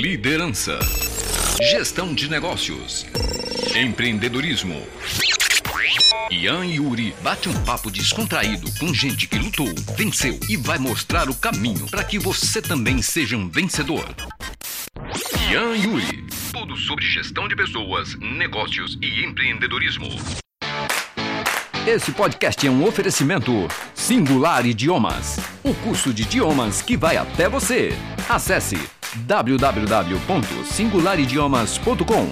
Liderança. Gestão de negócios. Empreendedorismo. Ian e Yuri bate um papo descontraído com gente que lutou, venceu e vai mostrar o caminho para que você também seja um vencedor. Ian e Yuri. Tudo sobre gestão de pessoas, negócios e empreendedorismo. Esse podcast é um oferecimento Singular Idiomas, o curso de idiomas que vai até você. Acesse www.singularidiomas.com.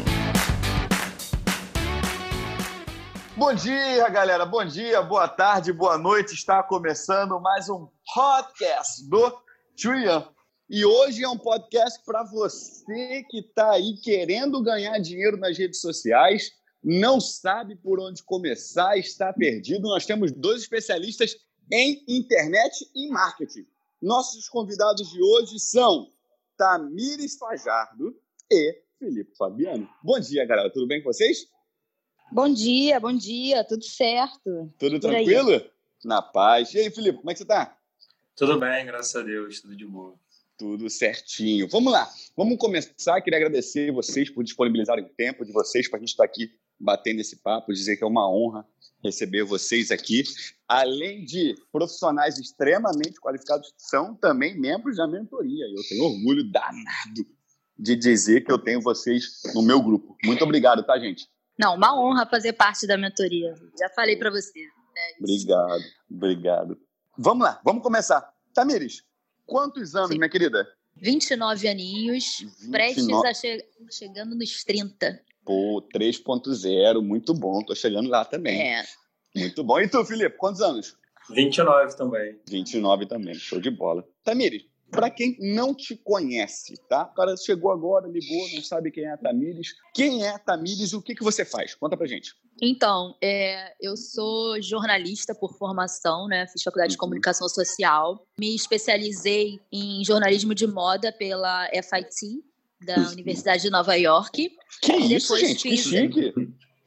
Bom dia, galera. Bom dia, boa tarde, boa noite. Está começando mais um podcast do Trian. E hoje é um podcast para você que está aí querendo ganhar dinheiro nas redes sociais não sabe por onde começar, está perdido. Nós temos dois especialistas em internet e marketing. Nossos convidados de hoje são Tamires Fajardo e Felipe Fabiano. Bom dia, galera. Tudo bem com vocês? Bom dia, bom dia. Tudo certo. Tudo tranquilo? Na paz. E aí, Felipe, como é que você está? Tudo bem, graças a Deus. Tudo de boa. Tudo certinho. Vamos lá. Vamos começar. Queria agradecer vocês por disponibilizarem o tempo de vocês para a gente estar aqui batendo esse papo, dizer que é uma honra receber vocês aqui. Além de profissionais extremamente qualificados, são também membros da mentoria. Eu tenho orgulho danado de dizer que eu tenho vocês no meu grupo. Muito obrigado, tá, gente? Não, uma honra fazer parte da mentoria. Já falei para você. É obrigado, obrigado. Vamos lá, vamos começar. Tamires, quantos anos, Sim. minha querida? 29 aninhos, 29... prestes a che... chegando nos 30. Pô, 3.0, muito bom. Tô chegando lá também. É. Muito bom. E tu, Felipe, quantos anos? 29 também. 29 também, show de bola. Tamires, para quem não te conhece, tá? O cara chegou agora, ligou, não sabe quem é a Tamires. Quem é a Tamires e o que, que você faz? Conta pra gente. Então, é, eu sou jornalista por formação, né? Fiz faculdade uhum. de comunicação social. Me especializei em jornalismo de moda pela FIT, da Universidade de Nova York. Que e isso, gente? Fiz... Que chique!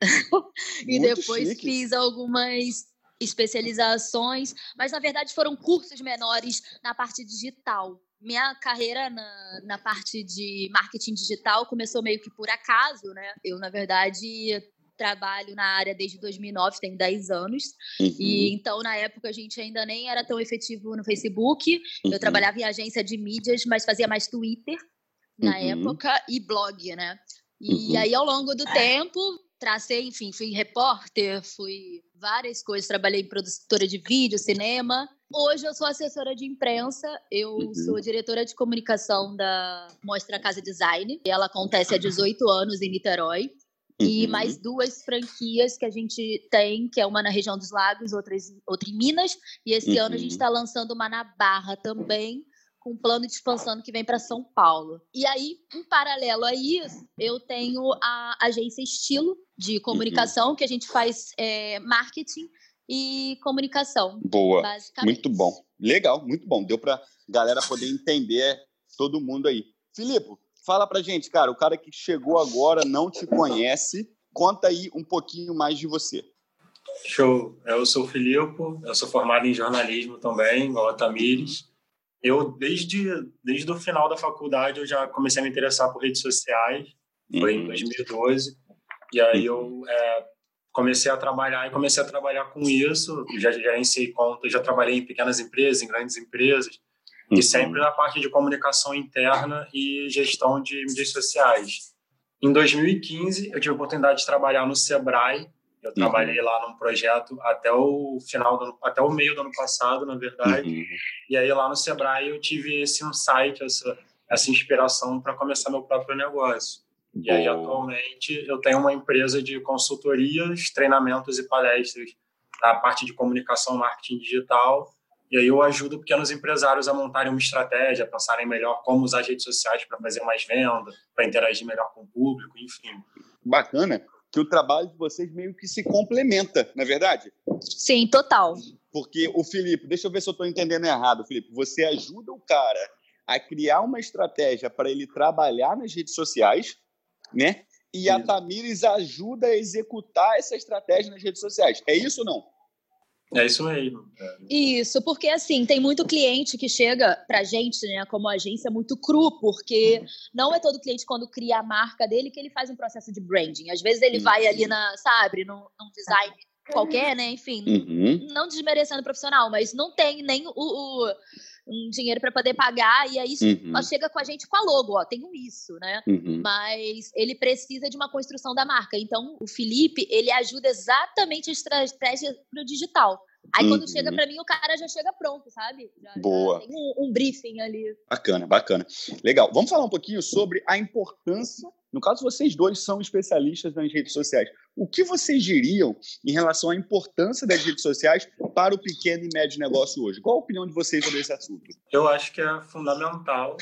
e Muito depois chique. fiz algumas especializações, mas na verdade foram cursos menores na parte digital. Minha carreira na, na parte de marketing digital começou meio que por acaso, né? Eu, na verdade, trabalho na área desde 2009, tem 10 anos. Uhum. E então, na época, a gente ainda nem era tão efetivo no Facebook. Uhum. Eu trabalhava em agência de mídias, mas fazia mais Twitter na uhum. época e blog, né? E uhum. aí, ao longo do tempo, tracei, enfim, fui repórter, fui várias coisas, trabalhei em produtora de vídeo, cinema. Hoje eu sou assessora de imprensa, eu uhum. sou diretora de comunicação da Mostra Casa Design. Ela acontece há 18 anos em Niterói. Uhum. E mais duas franquias que a gente tem, que é uma na região dos lagos, outra, outra em Minas. E esse ano a gente está uhum. lançando uma na Barra também, com um plano de expansão que vem para São Paulo. E aí, em paralelo a isso, eu tenho a agência Estilo de comunicação, uhum. que a gente faz é, marketing e comunicação. Boa, muito bom. Legal, muito bom. Deu para galera poder entender todo mundo aí. Filipe, fala pra gente, cara, o cara que chegou agora não te conhece, conta aí um pouquinho mais de você. Show. Eu sou o Filipe, eu sou formado em jornalismo também, igual a Tamires eu desde desde o final da faculdade eu já comecei a me interessar por redes sociais. Foi em 2012 uhum. e aí eu é, comecei a trabalhar e comecei a trabalhar com isso. Já gerenciei contas já trabalhei em pequenas empresas em grandes empresas. E uhum. sempre na parte de comunicação interna e gestão de mídias sociais. Em 2015 eu tive a oportunidade de trabalhar no Sebrae eu uhum. trabalhei lá num projeto até o final do até o meio do ano passado, na verdade. Uhum. E aí lá no Sebrae eu tive esse insight, essa essa inspiração para começar meu próprio negócio. E aí atualmente eu tenho uma empresa de consultorias, treinamentos e palestras na parte de comunicação, marketing digital. E aí eu ajudo pequenos empresários a montarem uma estratégia, a pensarem melhor como usar as redes sociais para fazer mais venda, para interagir melhor com o público, enfim. Bacana que o trabalho de vocês meio que se complementa, não é verdade? Sim, total. Porque o Felipe, deixa eu ver se eu estou entendendo errado, Felipe, você ajuda o cara a criar uma estratégia para ele trabalhar nas redes sociais, né? E a Tamires ajuda a executar essa estratégia nas redes sociais. É isso ou não? É isso mesmo. Isso, porque assim, tem muito cliente que chega pra gente, né, como agência, muito cru, porque não é todo cliente, quando cria a marca dele, que ele faz um processo de branding. Às vezes ele vai ali na, sabe, num, num design qualquer, né, enfim, uhum. não desmerecendo o profissional, mas não tem nem o, o um dinheiro para poder pagar, e aí uhum. chega com a gente com a logo, ó, tenho isso, né? Uhum. Mas ele precisa de uma construção da marca. Então, o Felipe, ele ajuda exatamente a estratégia pro digital. Aí quando chega uhum. para mim, o cara já chega pronto, sabe? Já, Boa. Já tem um, um, briefing ali. Bacana, bacana. Legal. Vamos falar um pouquinho sobre a importância. No caso, vocês dois são especialistas nas redes sociais. O que vocês diriam em relação à importância das redes sociais para o pequeno e médio negócio hoje? Qual a opinião de vocês sobre esse assunto? Eu acho que é fundamental,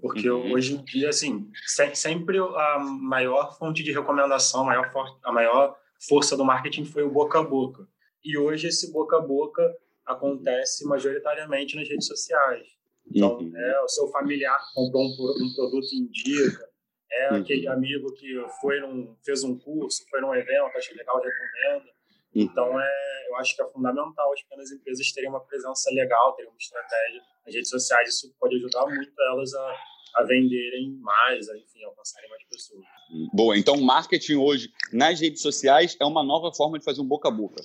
porque uhum. hoje em dia, assim, sempre a maior fonte de recomendação, a maior, a maior força do marketing foi o boca a boca. E hoje esse boca a boca acontece majoritariamente nas redes sociais. Então, uhum. é o seu familiar comprou um, um produto em dia, é uhum. aquele amigo que foi num, fez um curso, foi num evento, achei legal, recomenda. Uhum. Então, é, eu acho que é fundamental as pequenas empresas terem uma presença legal, terem uma estratégia nas redes sociais. Isso pode ajudar muito elas a, a venderem mais, a, enfim, alcançarem mais pessoas. Boa, então marketing hoje nas redes sociais é uma nova forma de fazer um boca a boca.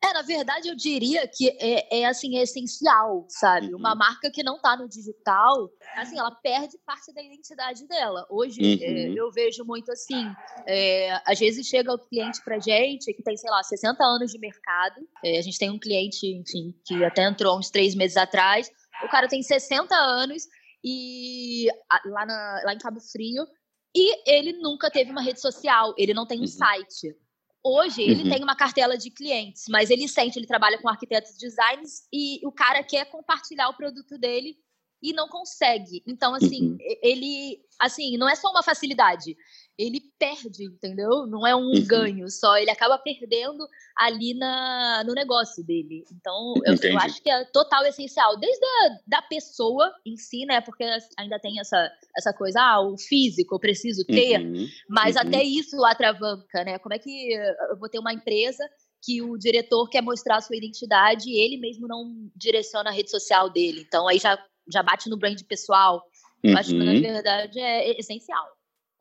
É, na verdade, eu diria que é, é assim, é essencial, sabe? Uhum. Uma marca que não está no digital, assim, ela perde parte da identidade dela. Hoje, é, uhum. é, eu vejo muito assim, é, às vezes chega o cliente pra gente que tem, sei lá, 60 anos de mercado. É, a gente tem um cliente, enfim, que até entrou uns três meses atrás. O cara tem 60 anos e lá, na, lá em Cabo Frio e ele nunca teve uma rede social, ele não tem um uhum. site. Hoje ele uhum. tem uma cartela de clientes, mas ele sente, ele trabalha com arquitetos de designs e o cara quer compartilhar o produto dele e não consegue. Então, assim, uhum. ele, assim, não é só uma facilidade ele perde, entendeu? Não é um uhum. ganho só, ele acaba perdendo ali na, no negócio dele. Então, eu, eu, acho que é total essencial, desde a da pessoa em si, né? Porque ainda tem essa, essa coisa, ah, o físico, eu preciso ter, uhum. mas uhum. até isso atravanca, né? Como é que eu vou ter uma empresa que o diretor quer mostrar a sua identidade e ele mesmo não direciona a rede social dele. Então, aí já, já bate no brand pessoal. Eu acho que, na uhum. verdade, é essencial.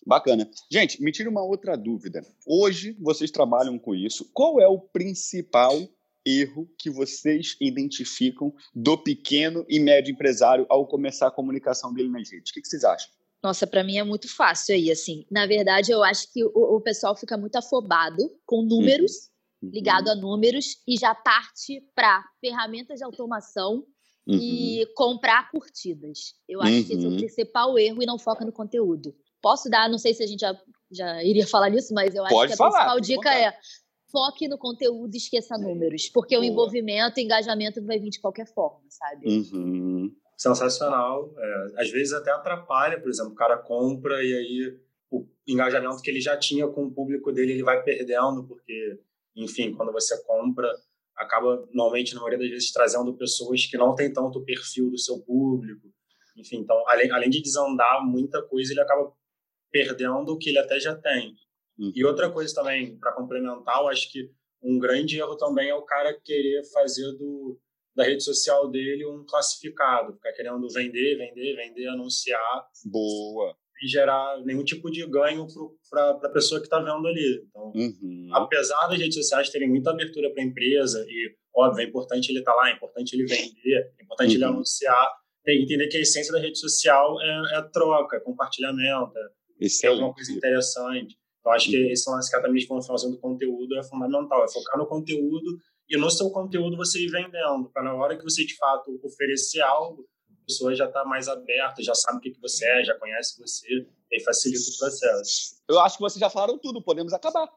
Bacana. Gente, me tira uma outra dúvida. Hoje vocês trabalham com isso. Qual é o principal erro que vocês identificam do pequeno e médio empresário ao começar a comunicação dele nas redes? O que, vocês acham? Nossa, para mim é muito fácil aí, assim. Na verdade, eu acho que o, o pessoal fica muito afobado com números, uhum. ligado a números, e já parte para ferramentas de automação uhum. e comprar curtidas. Eu acho uhum. que esse é o uhum. principal erro e não foca no conteúdo. Posso dar, não sei se a gente já, já iria falar nisso, mas eu acho Pode que a falar, principal dica é foque no conteúdo e esqueça números, porque Boa. o envolvimento, o engajamento vai vir de qualquer forma, sabe? Uhum. Sensacional. É, às vezes até atrapalha, por exemplo, o cara compra e aí o engajamento que ele já tinha com o público dele ele vai perdendo, porque, enfim, quando você compra, acaba normalmente, na maioria das vezes, trazendo pessoas que não têm tanto o perfil do seu público. Enfim, então, além, além de desandar muita coisa, ele acaba perdendo o que ele até já tem. Uhum. E outra coisa também, para complementar, eu acho que um grande erro também é o cara querer fazer do, da rede social dele um classificado, ficar querendo vender, vender, vender, anunciar. Boa. E gerar nenhum tipo de ganho para a pessoa que está vendo ali. Então, uhum. apesar das redes sociais terem muita abertura para a empresa, e, óbvio, é importante ele estar tá lá, é importante ele vender, é importante uhum. ele anunciar, tem que entender que a essência da rede social é, é troca, é compartilhamento, é é alguma coisa interessante. Eu acho que esse lance que a Tamiris falou do conteúdo é fundamental, é focar no conteúdo e no seu conteúdo você ir vendendo, para na hora que você de fato oferecer algo, a pessoa já está mais aberta, já sabe o que, que você é, já conhece você, e facilita o processo. Eu acho que vocês já falaram tudo, podemos acabar.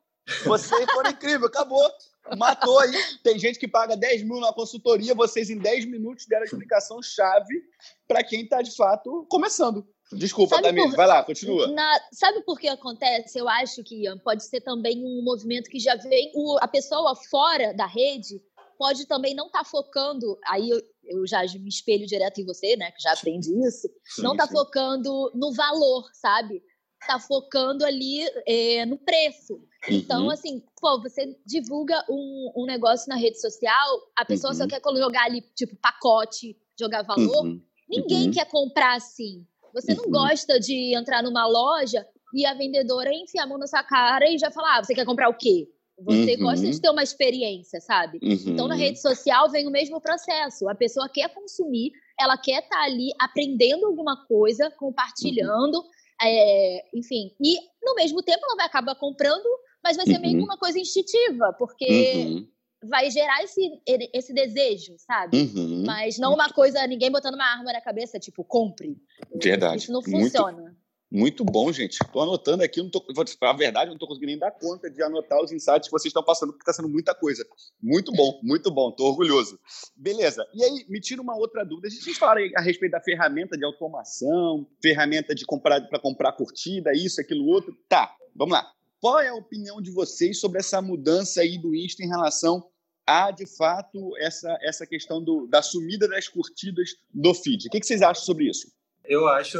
Vocês foram incrível, acabou. Matou aí. Tem gente que paga 10 mil na consultoria, vocês em 10 minutos deram a explicação chave para quem está de fato começando. Desculpa, Tamir, vai lá, continua. Na, sabe por que acontece? Eu acho que pode ser também um movimento que já vem. O, a pessoa fora da rede pode também não estar tá focando. Aí eu, eu, já me espelho direto em você, né? Que já aprendi isso. Sim, não está focando no valor, sabe? tá focando ali é, no preço. Então, uhum. assim, pô, você divulga um, um negócio na rede social, a pessoa uhum. só quer jogar ali, tipo, pacote, jogar valor. Uhum. Ninguém uhum. quer comprar assim. Você não uhum. gosta de entrar numa loja e a vendedora enfiar a mão na sua cara e já falar: ah, você quer comprar o quê? Você uhum. gosta de ter uma experiência, sabe? Uhum. Então, na rede social vem o mesmo processo. A pessoa quer consumir, ela quer estar tá ali aprendendo alguma coisa, compartilhando, uhum. é, enfim. E, no mesmo tempo, ela vai acabar comprando, mas vai ser meio que uhum. uma coisa instintiva, porque uhum. Vai gerar esse, esse desejo, sabe? Uhum. Mas não uma coisa, ninguém botando uma arma na cabeça, tipo, compre. Verdade. Isso não funciona. Muito muito bom, gente. Estou anotando aqui, não tô, vou te falar a verdade, não estou conseguindo nem dar conta de anotar os insights que vocês estão passando, porque está sendo muita coisa. Muito bom, muito bom, estou orgulhoso. Beleza. E aí, me tira uma outra dúvida. A gente fala a respeito da ferramenta de automação, ferramenta de comprar para comprar curtida, isso, aquilo, outro. Tá, vamos lá. Qual é a opinião de vocês sobre essa mudança aí do Insta em relação a, de fato, essa, essa questão do, da sumida das curtidas do feed? O que, que vocês acham sobre isso? Eu acho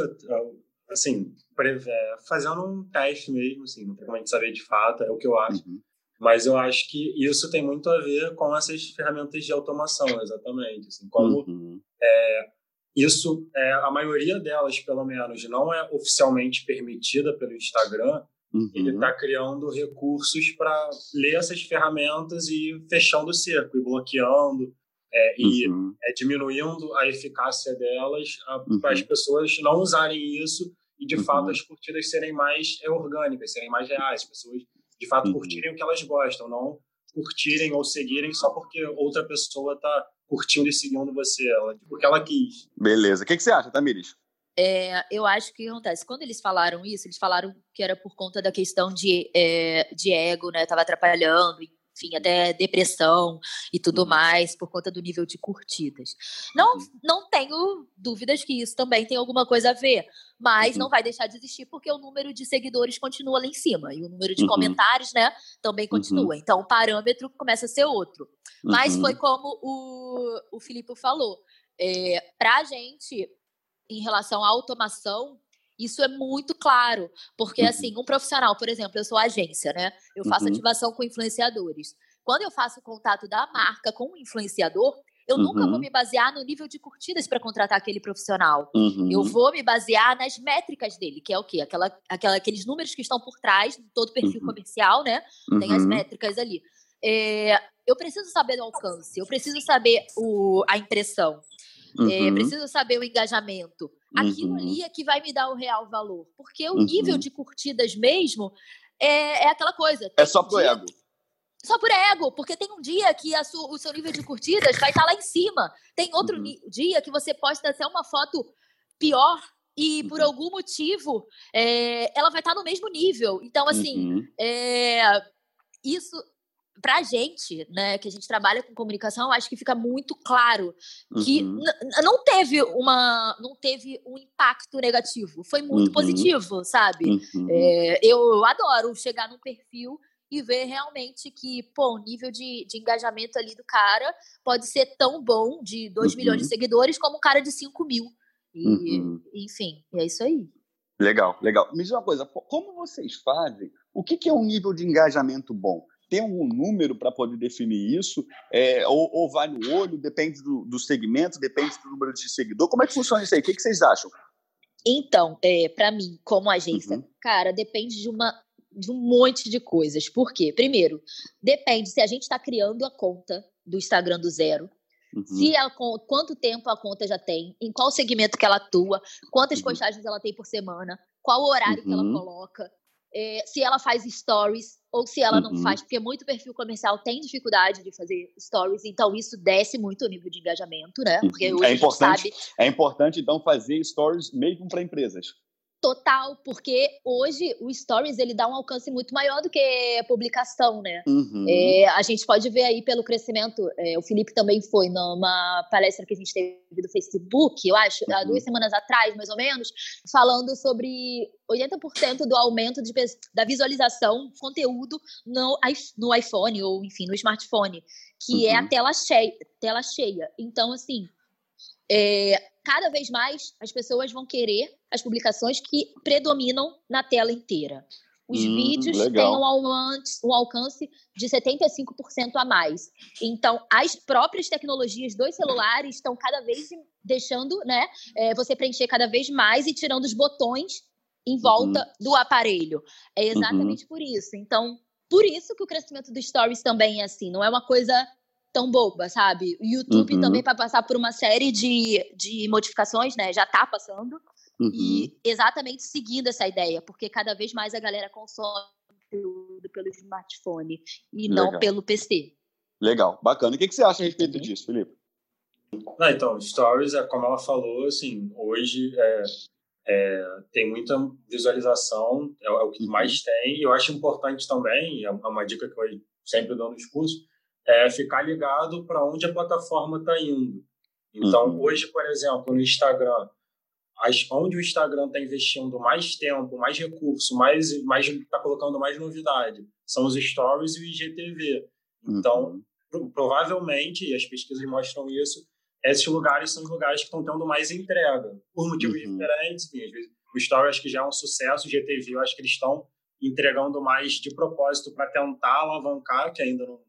assim, fazendo um teste mesmo, assim, não tem como a gente saber de fato, é o que eu acho. Uhum. Mas eu acho que isso tem muito a ver com essas ferramentas de automação, exatamente. Assim, como uhum. é, isso, é, a maioria delas, pelo menos, não é oficialmente permitida pelo Instagram. Uhum. Ele está criando recursos para ler essas ferramentas e fechando o cerco, e bloqueando, é, e uhum. é, diminuindo a eficácia delas para as uhum. pessoas não usarem isso e de uhum. fato as curtidas serem mais é, orgânicas, serem mais reais, as pessoas de fato uhum. curtirem o que elas gostam, não curtirem ou seguirem só porque outra pessoa está curtindo e seguindo você, ela, porque ela quis. Beleza. O que, que você acha, Tamires? É, eu acho que acontece. Quando eles falaram isso, eles falaram que era por conta da questão de, é, de ego, né? Tava atrapalhando, enfim, até depressão e tudo uhum. mais, por conta do nível de curtidas. Não, uhum. não tenho dúvidas que isso também tem alguma coisa a ver, mas uhum. não vai deixar de existir porque o número de seguidores continua lá em cima e o número de uhum. comentários, né, também uhum. continua. Então o parâmetro começa a ser outro. Mas foi uhum. como o, o Filipe falou. É, Para a gente, em relação à automação, isso é muito claro, porque uhum. assim, um profissional, por exemplo, eu sou agência, né? Eu faço uhum. ativação com influenciadores. Quando eu faço o contato da marca com o influenciador, eu uhum. nunca vou uhum. me basear no nível de curtidas para contratar aquele profissional. Uhum. Eu vou me basear nas métricas dele, que é o quê? Aquela, aquela, aqueles números que estão por trás de todo perfil uhum. comercial, né? Tem as uhum. métricas ali. É, eu preciso saber do alcance, eu preciso saber o, a impressão, é, preciso saber o engajamento aquilo uhum. ali é que vai me dar o real valor. Porque o uhum. nível de curtidas mesmo é, é aquela coisa. É só pro dia... ego. Só por ego, porque tem um dia que o seu nível de curtidas vai estar tá lá em cima. Tem outro uhum. dia que você posta até uma foto pior e por uhum. algum motivo é, ela vai estar tá no mesmo nível. Então, assim, uhum. é, isso para a gente, né, que a gente trabalha com comunicação, acho que fica muito claro que uhum. não teve uma, não teve um impacto negativo, foi muito uhum. positivo, sabe? Uhum. É, eu, adoro chegar num perfil e ver realmente que, pô, o nível de, de engajamento ali do cara pode ser tão bom de 2 milhões de uhum. seguidores como um cara de 5 mil. E, uhum. enfim, é isso aí. Legal, legal. Me diz uma coisa, como vocês fazem? O que, que é um nível de engajamento bom? Tem algum número para poder definir isso? É, ou, ou, vai no olho, depende do, do, segmento, depende do número de seguidor? Como é que funciona isso aí? O que, que vocês acham? Então, é, para mim, como agência, uhum. cara, depende de uma de um monte de coisas. Por quê? Primeiro, depende se a gente está criando a conta do Instagram do zero, Uhum. Se ela, quanto tempo a conta já tem, em qual segmento que ela atua, quantas uhum. postagens ela tem por semana, qual horário uhum. que ela uhum. coloca, é, se ela faz stories ou se ela uhum. não faz, porque muito perfil comercial tem dificuldade de fazer stories, então isso desce muito o nível de engajamento, né? Porque uhum. hoje é importante, sabe... é importante então fazer stories mesmo para empresas. Total, porque hoje o Stories ele dá um alcance muito maior do que a publicação, né? Uhum. É, a gente pode ver aí pelo crescimento. É, o Felipe também foi numa palestra que a gente teve do Facebook, eu acho, uhum. há duas semanas atrás, mais ou menos, falando sobre 80% do aumento de, da visualização conteúdo no, no iPhone ou, enfim, no smartphone, que uhum. é a uhum. tela cheia, tela cheia. Então, assim, é, cada vez mais as pessoas vão querer as publicações que predominam na tela inteira. Os hum, vídeos legal. têm um, um alcance de 75% a mais. Então, as próprias tecnologias dos celulares estão cada vez deixando né, é, você preencher cada vez mais e tirando os botões em volta uhum. do aparelho. É exatamente uhum. por isso. Então, por isso que o crescimento do Stories também é assim. Não é uma coisa tão boba, sabe? O YouTube uhum. também vai passar por uma série de, de modificações, né? Já está passando. Uhum. E exatamente seguindo essa ideia, porque cada vez mais a galera consome conteúdo pelo smartphone e Legal. não pelo PC. Legal, bacana. O que, que você acha a respeito uhum. disso, Felipe? Não, então, Stories, é como ela falou, assim, hoje é, é, tem muita visualização, é, é, o que mais uhum. tem. E eu acho importante também, é uma dica que eu sempre dou nos cursos, é ficar ligado para onde a plataforma está indo. Então, uhum. hoje, por exemplo, no Instagram, as, onde o Instagram está investindo mais tempo, mais recurso, mais mais está colocando mais novidade, são os stories e o IGTV. Então, uhum. provavelmente, e as pesquisas mostram isso, esses lugares são os lugares que estão tendo mais entrega, por motivos uhum. diferentes. Enfim, às vezes, o story acho que já é um sucesso, o IGTV eu acho que eles estão entregando mais de propósito para tentar alavancar, que ainda não,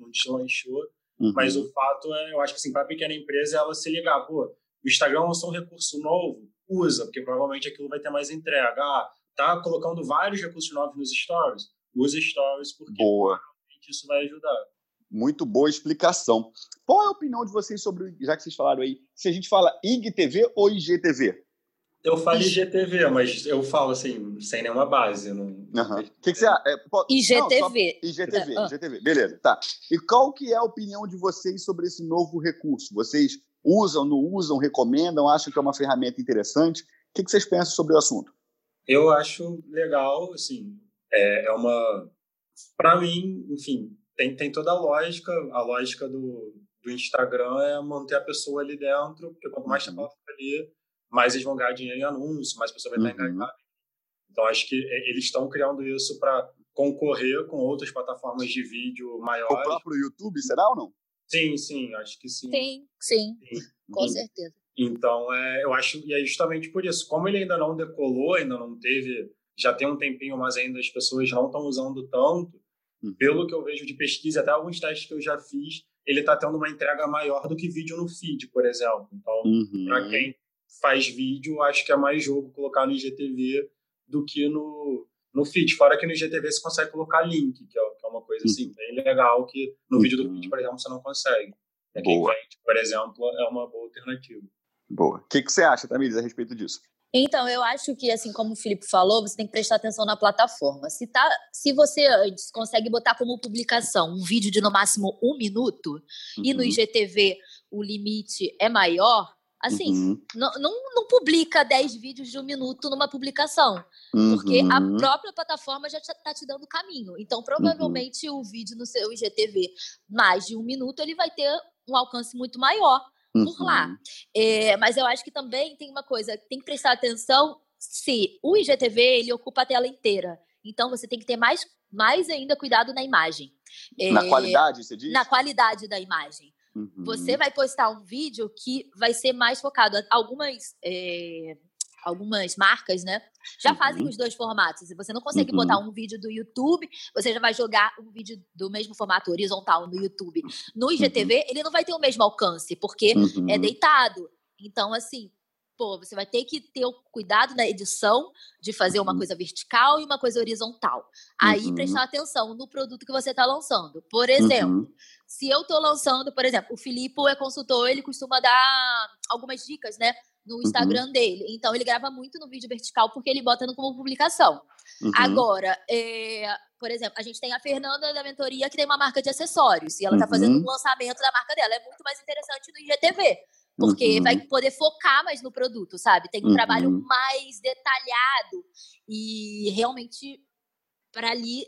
não, deslanchou. Uhum. Mas o fato é, eu acho que assim, para a pequena empresa, ela se ligar, pô, o Instagram lançou um recurso novo, usa, porque provavelmente aquilo vai ter mais entrega. Ah, tá colocando vários recursos novos nos stories? Usa stories, porque boa. isso vai ajudar. Muito boa explicação. Qual é a opinião de vocês sobre, já que vocês falaram aí, se a gente fala IGTV ou IGTV? Eu falo IGTV, mas eu falo assim, sem nenhuma base. Não... Uhum. O que, que você acha? É, IGTV. Não, IGTV, uh. IGTV, beleza, tá. E qual que é a opinião de vocês sobre esse novo recurso? Vocês usam, não usam, recomendam, acham que é uma ferramenta interessante? O que, que vocês pensam sobre o assunto? Eu acho legal, assim, é, é uma... Para mim, enfim, tem, tem toda a lógica, a lógica do, do Instagram é manter a pessoa ali dentro, porque quanto mais tempo ela fica ali, mais eles vão ganhar dinheiro em anúncio, mais a pessoa vai estar uhum. engajada. Então, acho que é, eles estão criando isso para concorrer com outras plataformas de vídeo maiores. O próprio YouTube, será ou não? Sim, sim, acho que sim. Sim, sim, sim. com certeza. Então, é, eu acho, e é justamente por isso, como ele ainda não decolou, ainda não teve, já tem um tempinho, mas ainda as pessoas não estão usando tanto, uhum. pelo que eu vejo de pesquisa, até alguns testes que eu já fiz, ele está tendo uma entrega maior do que vídeo no feed, por exemplo. Então, uhum. para quem faz vídeo, acho que é mais jogo colocar no IGTV do que no, no feed. Fora que no IGTV você consegue colocar link, que é, que é uma coisa assim, uhum. bem legal, que no uhum. vídeo do feed, por exemplo, você não consegue. É quem vende, por exemplo, é uma boa alternativa. Boa. O que, que você acha, Tamires, a respeito disso? Então, eu acho que, assim como o Felipe falou, você tem que prestar atenção na plataforma. Se, tá, se você antes consegue botar como publicação um vídeo de no máximo um minuto, uhum. e no uhum. IGTV o limite é maior, Assim, uhum. não, não, não, publica 10 vídeos de um minuto numa publicação. Uhum. Porque a uhum. própria plataforma já está te dando caminho. Então, provavelmente, uhum. o vídeo no seu IGTV, mais de um minuto, ele vai ter um alcance muito maior por lá. Uhum. É, mas eu acho que também tem uma coisa, tem que prestar atenção se o IGTV ele ocupa a tela inteira. Então, você tem que ter mais, mais ainda cuidado na imagem. Na é, qualidade, você diz? Na qualidade da imagem. Uhum. Você vai postar um vídeo que vai ser mais focado. Algumas, é, algumas marcas, né? Já uhum. fazem os dois formatos. Se você não consegue uhum. botar um vídeo do YouTube, você já vai jogar um vídeo do mesmo formato horizontal no YouTube. No IGTV, uhum. ele não vai ter o mesmo alcance, porque é uhum. deitado. Então, assim, pô, você vai ter que ter o cuidado na edição de fazer uma uhum. coisa vertical e uma coisa horizontal. Aí prestar atenção no produto que você está lançando. Por exemplo. Se eu estou lançando, por exemplo, o Filipe é consultor, ele costuma dar algumas dicas, né? No uhum. Instagram dele. Então, ele grava muito no vídeo vertical porque ele bota no como publicação. Uhum. Agora, é, por exemplo, a gente tem a Fernanda da mentoria que tem uma marca de acessórios e ela está fazendo um lançamento da marca dela. É muito mais interessante no IGTV porque uhum. vai poder focar mais no produto, sabe? Tem um uhum. trabalho mais detalhado e realmente para ali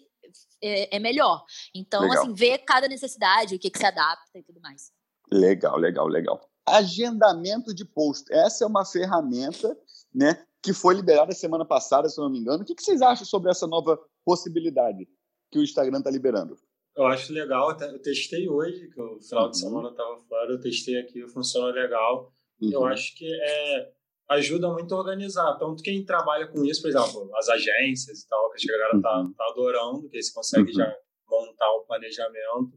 é, é, melhor. Então, legal. assim, ver cada necessidade, o que, que se adapta e tudo mais. Legal, legal, legal. Agendamento de post. Essa é uma ferramenta, né, que foi liberada semana passada, se eu não me engano. O que, que vocês acham sobre essa nova possibilidade que o Instagram está liberando? Eu acho legal, eu testei hoje, que o final de uhum. semana eu estava fora, eu testei aqui, funcionou legal. uhum. eu acho que é, ajuda muito a organizar. Tanto quem trabalha com isso, por exemplo, as agências e tal, que a galera tá, uhum. tá adorando, que aí você consegue uhum. já montar o planejamento.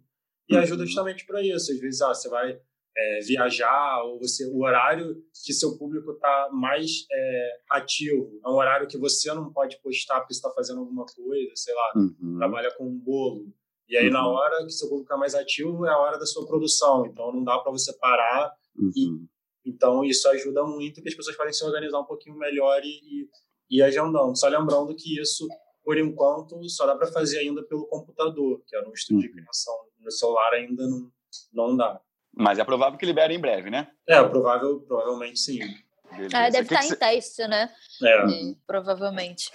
E ajuda uhum. justamente para isso. Às vezes, ah, você vai é, viajar, ou você, o horário que seu público está mais é, ativo. É um horário que você não pode postar porque está fazendo alguma coisa, sei lá, uhum. trabalha com um bolo. E aí, uhum. na hora que seu público está mais ativo, é a hora da sua produção. Então, não dá para você parar. Uhum. E, então, isso ajuda muito que as pessoas podem se organizar um pouquinho melhor e, e, e agendando. Só lembrando que isso, por enquanto, só dá para fazer ainda pelo computador, que é no estúdio de uhum. criação. No celular ainda não, não dá. Mas é provável que libere em breve, né? É, provável, provavelmente sim. É, deve estar tá em teste, né? É. é. Provavelmente.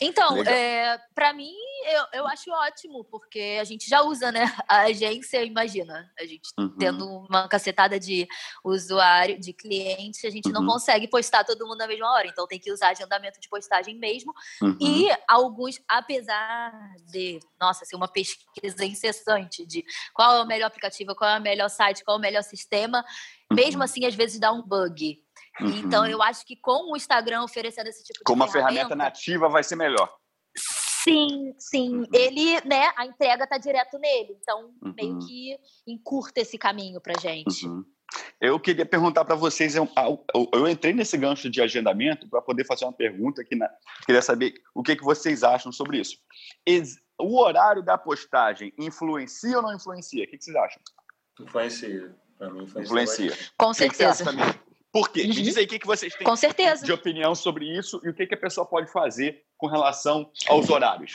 Então, é, para mim, eu, eu acho ótimo, porque a gente já usa, né? A agência, imagina, a gente uhum. tendo uma cacetada de usuário, de cliente, a gente uhum. não consegue postar todo mundo na mesma hora. Então, tem que usar agendamento de postagem mesmo. Uhum. E alguns, apesar de, nossa, ser uma pesquisa incessante de qual é o melhor aplicativo, qual é o melhor site, qual é o melhor sistema, mesmo uhum. assim, às vezes dá um bug. Então, uhum. Então, eu acho que com o Instagram oferecendo esse tipo de Com uma ferramenta, ferramenta nativa vai ser melhor. Sim, sim. Uhum. Ele, né, a entrega tá direto nele. Então, uhum. meio que encurta esse caminho pra gente. Uhum. Eu queria perguntar para vocês, eu, eu, eu, entrei nesse gancho de agendamento para poder fazer uma pergunta aqui, na, queria saber o que, que vocês acham sobre isso. O horário da postagem influencia ou não influencia? O que, que vocês acham? Influencia. Para mim influencia. influencia. Com certeza. Por quê? Uhum. Me diz aí o que, vocês têm de opinião sobre isso e o que, que a pessoa pode fazer com relação aos horários.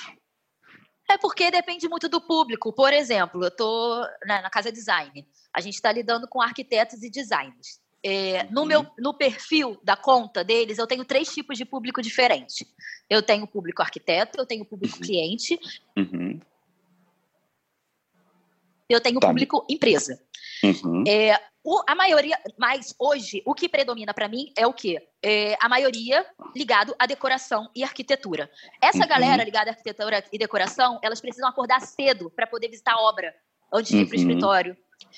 É porque depende muito do público. Por exemplo, eu estou na, na, Casa Design. A gente está lidando com arquitetos e designers. É, no uhum. meu no perfil da conta deles, eu tenho três tipos de público diferentes. Eu tenho público arquiteto, eu tenho público uhum. cliente, uhum. eu tenho tá. público empresa. Uhum. É, o, a maioria, mas hoje, o que predomina para mim é o quê? É a maioria ligado à decoração e arquitetura. Essa uhum. galera ligada à arquitetura e decoração, elas precisam acordar cedo para poder visitar a obra antes de ir para o uhum. escritório.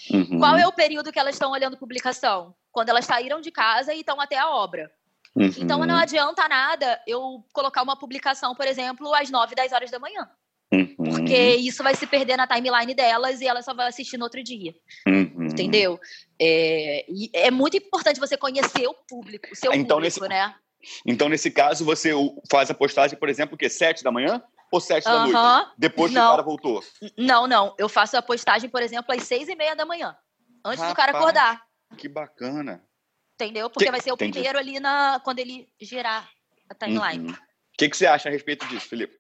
Uhum. Qual é o período que elas estão olhando publicação? Quando elas saíram de casa e estão até a obra. Uhum. Então não adianta nada eu colocar uma publicação, por exemplo, às 9, 10 horas da manhã. Uhum. Porque isso vai se perder na timeline delas e elas só vão assistir no outro dia. Uhum. Entendeu? É, é muito importante você conhecer o público, o seu então, público, nesse, né? Então, nesse caso, você faz a postagem, por exemplo, que sete da manhã ou sete da noite? Depois que o cara voltou? Não, não. Eu faço a postagem, por exemplo, às seis e meia da manhã. Antes Rapaz, do cara acordar. Que bacana. Entendeu? Porque que, vai ser o entendi. primeiro ali na, quando ele girar a timeline. Uhum. O que, que você acha a respeito disso, Felipe?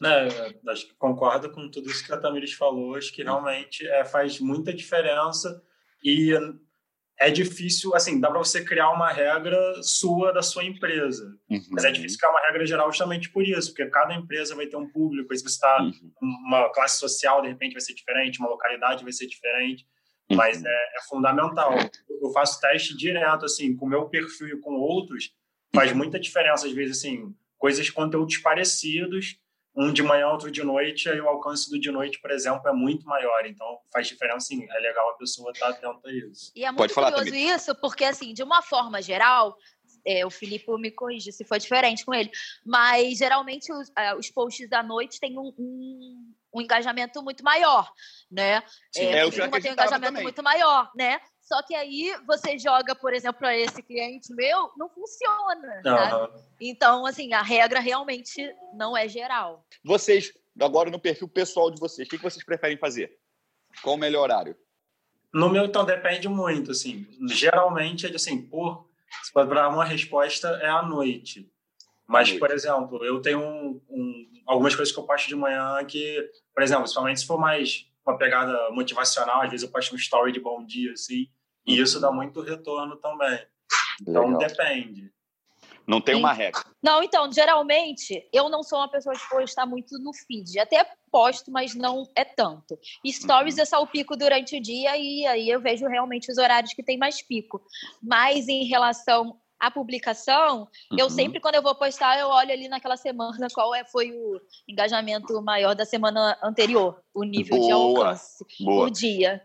Né, acho que concordo com tudo isso que a Tamiris falou. Acho que realmente é, faz muita diferença e é difícil, assim, dá para você criar uma regra sua da sua empresa. Uhum. Mas é difícil criar uma regra geral justamente por isso, porque cada empresa vai ter um público, aí se você está uhum. uma classe social, de repente vai ser diferente, uma localidade vai ser diferente, uhum. mas é, é, fundamental. Eu faço teste direto, assim, com o meu perfil e com outros, faz uhum. muita diferença, às vezes, assim, coisas, conteúdos parecidos, um de manhã, outro de noite, aí o alcance do de noite, por exemplo, é muito maior. Então, faz diferença, sim. É legal a pessoa estar tá atenta a isso. E é muito Pode curioso também. isso, porque, assim, de uma forma geral, é, o Filipe me corrige se for diferente com ele, mas geralmente os, é, os posts da noite têm um, um, um engajamento muito maior, né? Sim, é, é, tem um engajamento também. muito maior, né? Só que aí você joga, por exemplo, para esse cliente meu, não funciona. Uhum. Então, assim, a regra realmente não é geral. Vocês, agora no perfil pessoal de vocês, o que vocês preferem fazer? Qual o melhor horário? No meu, então, depende muito, assim. Geralmente, é assim, por... Para uma resposta é à noite. Mas, por exemplo, eu tenho um, um, algumas coisas que eu posto de manhã que, por exemplo, principalmente se for mais uma pegada motivacional, às vezes eu posto um story de bom dia, assim, e isso dá muito retorno também. Então Legal. depende. Não tem uma regra. Não, então, geralmente, eu não sou uma pessoa que postar muito no feed. Até posto, mas não é tanto. Stories uhum. eu salpico durante o dia e aí eu vejo realmente os horários que tem mais pico. Mas em relação à publicação, uhum. eu sempre, quando eu vou postar, eu olho ali naquela semana qual é, foi o engajamento maior da semana anterior, o nível boa, de alcance, boa. o dia.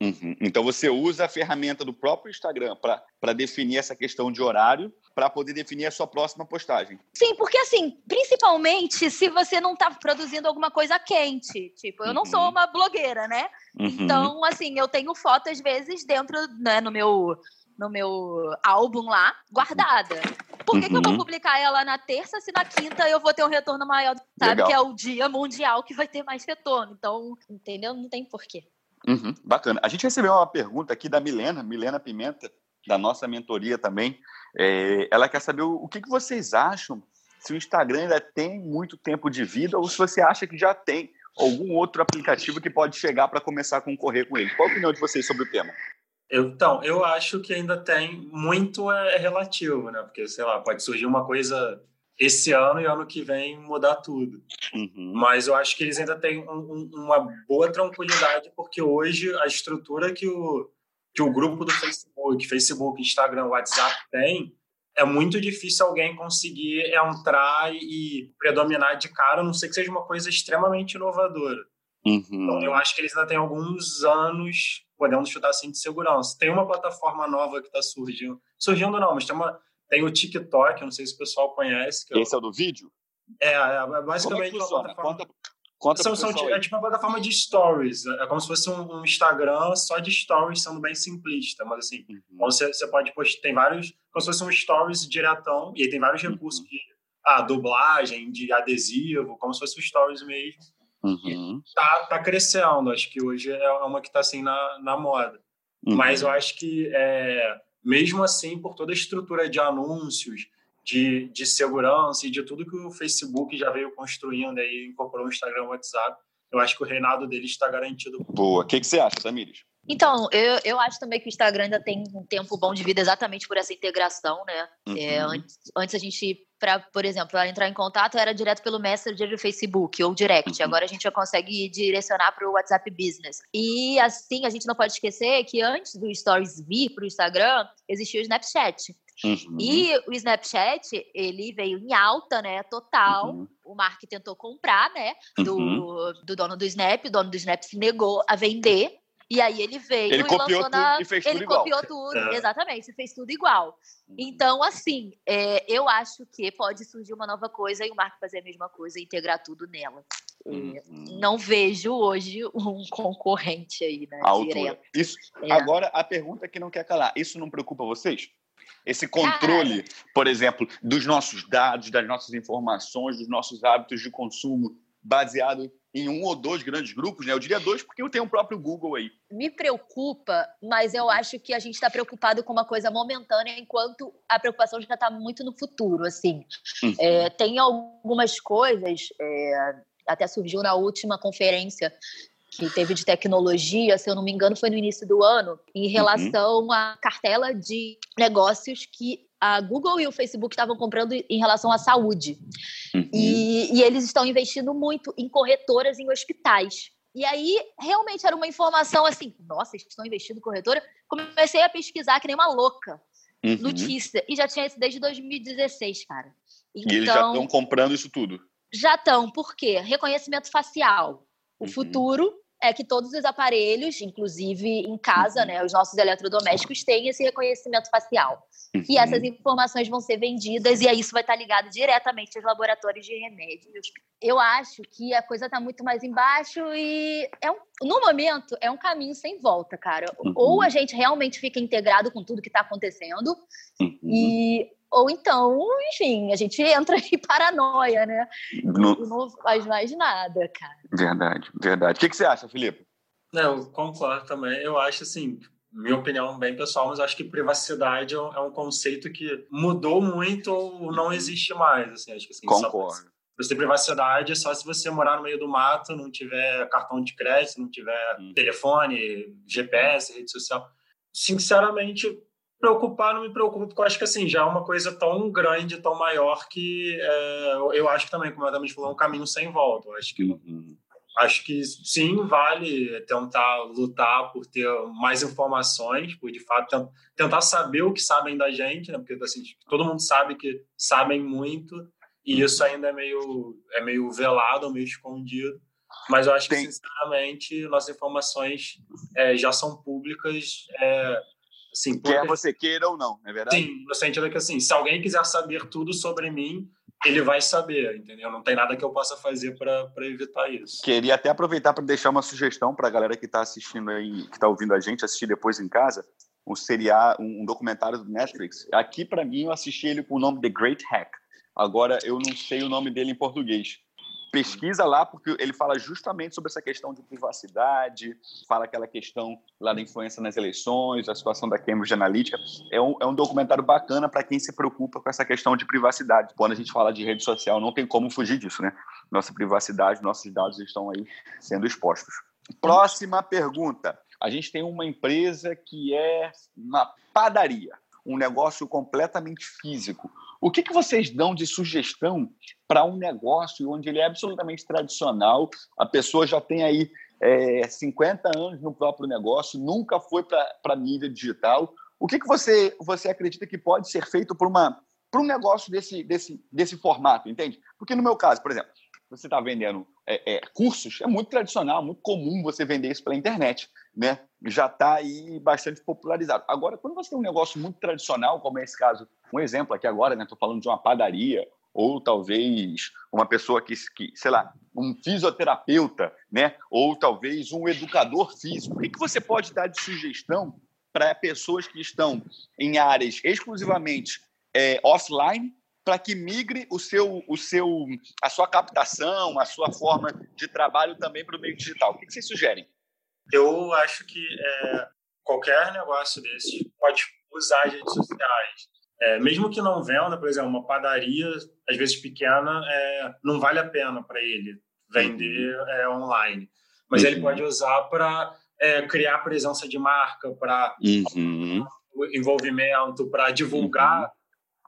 Uhum. Então você usa a ferramenta do próprio Instagram para definir essa questão de horário, para poder definir a sua próxima postagem. Sim, porque assim, principalmente se você não está produzindo alguma coisa quente. Tipo, eu uhum. não sou uhum. uma blogueira, né? Uhum. Então, assim, eu tenho foto às vezes dentro, né, no meu no meu álbum lá, guardada. Por que, que eu vou uhum. publicar ela na terça se na quinta eu vou ter um retorno maior? Sabe Legal. que é o dia mundial que vai ter mais retorno. Então, entendeu? Não tem porquê. Uhum, bacana. A gente recebeu uma pergunta aqui da Milena, Milena Pimenta, da nossa mentoria também. É, ela quer saber o, o que, que vocês acham se o Instagram ainda tem muito tempo de vida ou se você acha que já tem algum outro aplicativo que pode chegar para começar a concorrer com ele. Qual a opinião de vocês sobre o tema? Eu, então, eu acho que ainda tem muito é, é relativo, né? Porque, sei lá, pode surgir uma coisa esse ano e ano que vem mudar tudo. Uhum. Mas eu acho que eles ainda têm um, um, uma boa tranquilidade, porque hoje a estrutura que o, que o grupo do Facebook, Facebook, Instagram, WhatsApp tem, é muito difícil alguém conseguir entrar e predominar de cara, a não ser que seja uma coisa extremamente inovadora. Uhum. Então, eu acho que eles ainda têm alguns anos, podemos chutar assim, de segurança. Tem uma plataforma nova que está surgindo. Surgindo não, mas tem uma tem o TikTok, não sei se o pessoal conhece. Esse é, o do vídeo? É, é basicamente Como é uma plataforma... Conta, conta são, são, é tipo uma plataforma de stories. É como se fosse um, um, Instagram só de stories, sendo bem simplista. Mas assim, uhum. você, você pode postar, tem vários, como se fosse um stories diretão, e aí tem vários uhum. recursos de ah, dublagem, de adesivo, como se fosse um stories mesmo. Uhum. Tá, tá crescendo, acho que hoje é uma que tá assim na, na moda. Uhum. Mas eu acho que é, mesmo assim, por toda a estrutura de anúncios, de, de segurança e de tudo que o Facebook já veio construindo aí, incorporou o Instagram o WhatsApp, eu acho que o reinado dele está garantido. Boa. O que, que você acha, Tamires? Então, eu, eu acho também que o Instagram ainda tem um tempo bom de vida exatamente por essa integração, né? Uhum. É, antes, antes a gente, pra, por exemplo, para entrar em contato era direto pelo Messenger do Facebook ou Direct. Uhum. Agora a gente já consegue direcionar para o WhatsApp Business. E assim, a gente não pode esquecer que antes do Stories vir para o Instagram, existia o Snapchat. Uhum. E o Snapchat, ele veio em alta, né, total. Uhum. O Mark tentou comprar, né, do, uhum. do dono do Snap. O dono do Snap se negou a vender. E aí ele veio ele e lançou na. E fez ele tudo copiou igual. tudo, é. exatamente, fez tudo igual. Uhum. Então, assim, é, eu acho que pode surgir uma nova coisa e o Marco fazer a mesma coisa e integrar tudo nela. Uhum. Não vejo hoje um concorrente aí, né? Direto. Isso, é. Agora, a pergunta que não quer calar: isso não preocupa vocês? Esse controle, Cara. por exemplo, dos nossos dados, das nossas informações, dos nossos hábitos de consumo, baseado em um ou dois grandes grupos, né? Eu diria dois porque eu tenho o próprio Google aí. Me preocupa, mas eu acho que a gente está preocupado com uma coisa momentânea, enquanto a preocupação já está muito no futuro, assim. Uhum. É, tem algumas coisas, é, até surgiu na última conferência que teve de tecnologia, se eu não me engano, foi no início do ano, em uhum. relação uhum. à cartela de negócios que a Google e o Facebook estavam comprando em relação à saúde. Uhum. E, e eles estão investindo muito em corretoras em hospitais. E aí, realmente era uma informação assim: nossa, eles estão investindo em corretora. Comecei a pesquisar que nem uma louca. Uhum. Notícia. E já tinha isso desde 2016, cara. Então, e eles já estão então comprando isso tudo? Já estão. Por quê? Reconhecimento facial. O uhum. futuro é que todos os aparelhos, inclusive em casa, uhum. né, os nossos eletrodomésticos, têm esse reconhecimento facial. Uhum. E essas informações vão ser vendidas e aí isso vai estar ligado diretamente aos laboratórios de remédios. Eu acho que a coisa está muito mais embaixo e é um, no momento é um caminho sem volta, cara. Uhum. Ou a gente realmente fica integrado com tudo que está acontecendo uhum. e ou então, enfim, a gente entra em paranoia, né? Não, não faz mais nada, cara. Verdade, verdade. O que, que você acha, Felipe? Não, eu concordo também. Eu acho assim, minha opinião bem pessoal, mas acho que privacidade é, é um conceito que mudou muito ou não existe mais. Assim, acho que, assim, Concordo. Você ter privacidade é só se você morar no meio do mato, não tiver cartão de crédito, não tiver hum. telefone, GPS, rede social. Sinceramente, preocupar não me preocupa, porque eu acho que assim, já é uma coisa tão grande, tão maior que é, eu acho que também, como a Adams falou, é um caminho sem volta. Eu acho que uhum. acho que sim, vale tentar lutar por ter mais informações, por de fato tentar saber o que sabem da gente, né? Porque assim, todo mundo sabe que sabem muito e isso ainda é meio é meio velado, meio escondido. Mas eu acho Tem... que, sinceramente, nossas informações é, já são públicas. É, assim, porque... Quer você queira ou não, é verdade? Sim, no sentido que, assim, se alguém quiser saber tudo sobre mim, ele vai saber, entendeu? Não tem nada que eu possa fazer para evitar isso. Queria até aproveitar para deixar uma sugestão para a galera que está assistindo aí, que está ouvindo a gente, assistir depois em casa, um seriado, um documentário do Netflix. Aqui, para mim, eu assisti ele com o nome The Great Hack. Agora, eu não sei o nome dele em português pesquisa lá, porque ele fala justamente sobre essa questão de privacidade, fala aquela questão lá da influência nas eleições, a situação da Cambridge Analytica. É um, é um documentário bacana para quem se preocupa com essa questão de privacidade. Quando a gente fala de rede social, não tem como fugir disso, né? Nossa privacidade, nossos dados estão aí sendo expostos. Próxima pergunta. A gente tem uma empresa que é uma padaria, um negócio completamente físico. O que, que vocês dão de sugestão para um negócio onde ele é absolutamente tradicional, a pessoa já tem aí é, 50 anos no próprio negócio, nunca foi para a mídia digital. O que, que você, você acredita que pode ser feito por, uma, por um negócio desse, desse, desse formato, entende? Porque no meu caso, por exemplo, você está vendendo é, é, cursos, é muito tradicional, muito comum você vender isso pela internet, né? Já está aí bastante popularizado. Agora, quando você tem um negócio muito tradicional, como é esse caso, um exemplo aqui agora, né? Estou falando de uma padaria ou talvez uma pessoa que, que, sei lá, um fisioterapeuta, né? Ou talvez um educador físico. O que, que você pode dar de sugestão para pessoas que estão em áreas exclusivamente é, offline para que migre o seu, o seu, a sua captação, a sua forma de trabalho também para o meio digital? O que, que vocês sugerem? Eu acho que é, qualquer negócio desse pode usar as redes sociais é, mesmo que não venda, por exemplo, uma padaria, às vezes pequena, é, não vale a pena para ele vender uhum. é, online. Mas uhum. ele pode usar para é, criar presença de marca, para uhum. envolvimento, para divulgar uhum.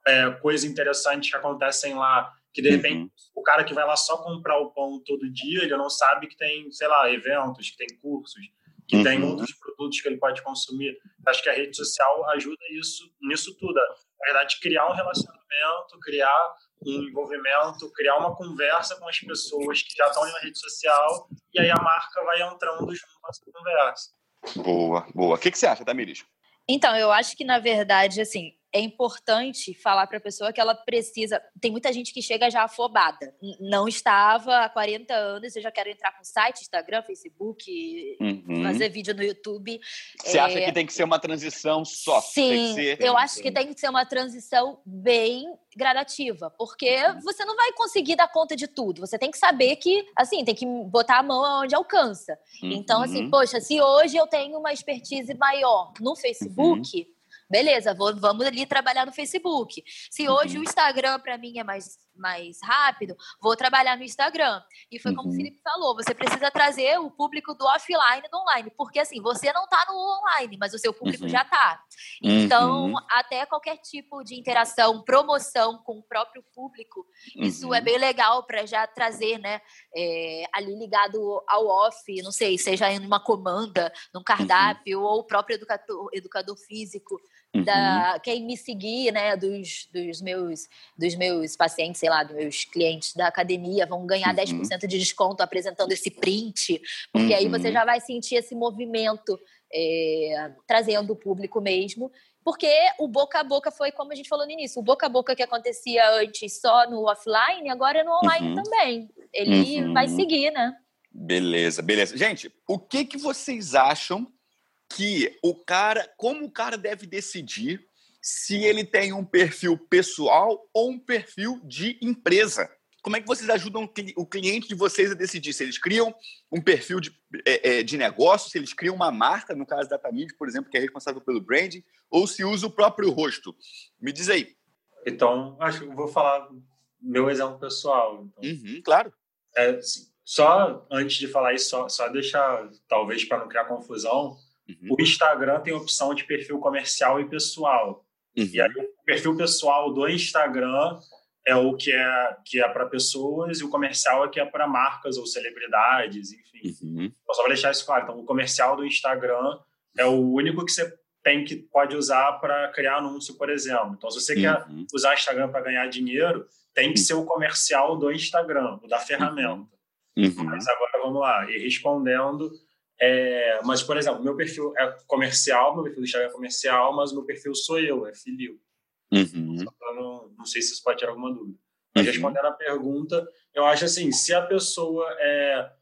É, coisas interessantes que acontecem lá. Que de repente uhum. o cara que vai lá só comprar o pão todo dia, ele não sabe que tem, sei lá, eventos, que tem cursos, que uhum. tem outros produtos que ele pode consumir. Acho que a rede social ajuda isso nisso tudo na verdade, criar um relacionamento, criar um envolvimento, criar uma conversa com as pessoas que já estão na rede social e aí a marca vai entrando junto nessa conversa. Boa, boa. O que, que você acha, Tamiris? Então, eu acho que, na verdade, assim, é importante falar para a pessoa que ela precisa. Tem muita gente que chega já afobada. Não estava há 40 anos, eu já quero entrar com site, Instagram, Facebook, uhum. fazer vídeo no YouTube. Você é... acha que tem que ser uma transição só? Sim, ser... eu acho que tem que ser uma transição bem gradativa, porque uhum. você não vai conseguir dar conta de tudo. Você tem que saber que, assim, tem que botar a mão onde alcança. Uhum. Então, assim, uhum. poxa, se hoje eu tenho uma expertise maior no Facebook uhum. Beleza, vou, vamos ali trabalhar no Facebook. Se hoje uhum. o Instagram para mim é mais, mais rápido, vou trabalhar no Instagram. E foi como uhum. o Felipe falou, você precisa trazer o público do offline do online, porque assim, você não está no online, mas o seu público uhum. já está. Então, uhum. até qualquer tipo de interação, promoção com o próprio público, isso é uhum. bem legal para já trazer, né, é, ali ligado ao off, não sei, seja em uma comanda, num uhum. cardápio, ou o próprio educador, educador físico Uhum. Da, quem me seguir, né, dos, dos, meus, dos meus pacientes, sei lá, dos meus clientes da academia, vão ganhar uhum. 10% de desconto apresentando esse print, porque uhum. aí você uhum. já vai sentir esse movimento é, trazendo o público mesmo. Porque o boca a boca foi, como a gente falou no início, o boca a boca que acontecia antes só no offline, agora é no online uhum. também. Ele vai uhum. seguir, né? Beleza, beleza. Gente, o que, que vocês acham que o cara, como o cara deve decidir se ele tem um perfil pessoal ou um perfil de empresa. Como é que vocês ajudam o cliente de vocês a decidir se eles criam um perfil de, é, é, de negócio, se eles criam uma marca, no caso da Tamid, por exemplo, que é responsável pelo branding, ou se usa o próprio rosto? Me diz aí. Então, acho que vou falar meu exemplo pessoal. Então. Uhum, claro. É, assim, só antes de falar isso, só, só deixar, talvez para não criar confusão, Uhum. O Instagram tem opção de perfil comercial e pessoal. Uhum. E aí, o perfil pessoal do Instagram é o que é, que é para pessoas e o comercial é que é para marcas ou celebridades, enfim. Uhum. Então, só para deixar isso claro. Então, o comercial do Instagram é o único que você tem que pode usar para criar anúncio, por exemplo. Então, se você quer uhum. usar Instagram para ganhar dinheiro, tem que uhum. ser o comercial do Instagram, o da ferramenta. Uhum. Mas agora vamos lá, e respondendo, é, mas, por exemplo, meu perfil é comercial, meu perfil do Instagram é comercial, mas o meu perfil sou eu, é Filipe. Uhum. Não, não, sei se isso pode tirar alguma dúvida. Mas uhum. respondendo a pergunta, eu acho assim, se a pessoa é,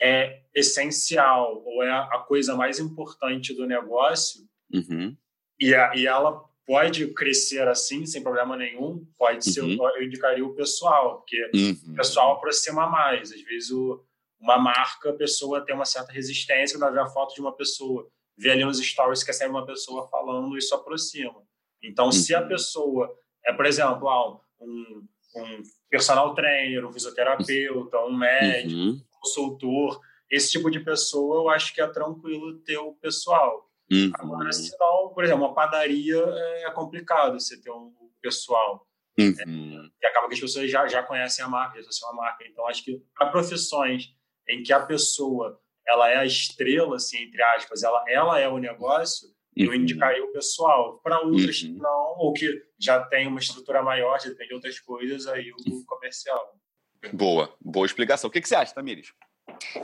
é essencial ou é a coisa mais importante do negócio, uhum. e, a, e ela pode crescer assim, sem problema nenhum, pode ser, uhum. eu indicaria o pessoal, porque uhum. o pessoal aproxima mais. Às vezes, o, uma marca, a pessoa tem uma certa resistência quando vê a foto de uma pessoa, vê ali nos stories que é sempre uma pessoa falando, isso aproxima. Então, se a uhum. pessoa é, por exemplo, ah, um, um personal trainer, um fisioterapeuta, um médico, uhum. um consultor, esse tipo de pessoa, eu acho que é tranquilo ter o pessoal. Uhum. Agora, se não, por exemplo, uma padaria é complicado você ter um pessoal. Uhum. É, e acaba que as pessoas já, já conhecem a marca, já são a marca. Então, acho que para profissões em que a pessoa ela é a estrela, assim, entre aspas, ela, ela é o negócio, eu uhum. indicaria o pessoal. Para outras uhum. não, ou que já tem uma estrutura maior, já depende de outras coisas, aí o comercial. Boa, boa explicação. O que, que você acha, Tamires?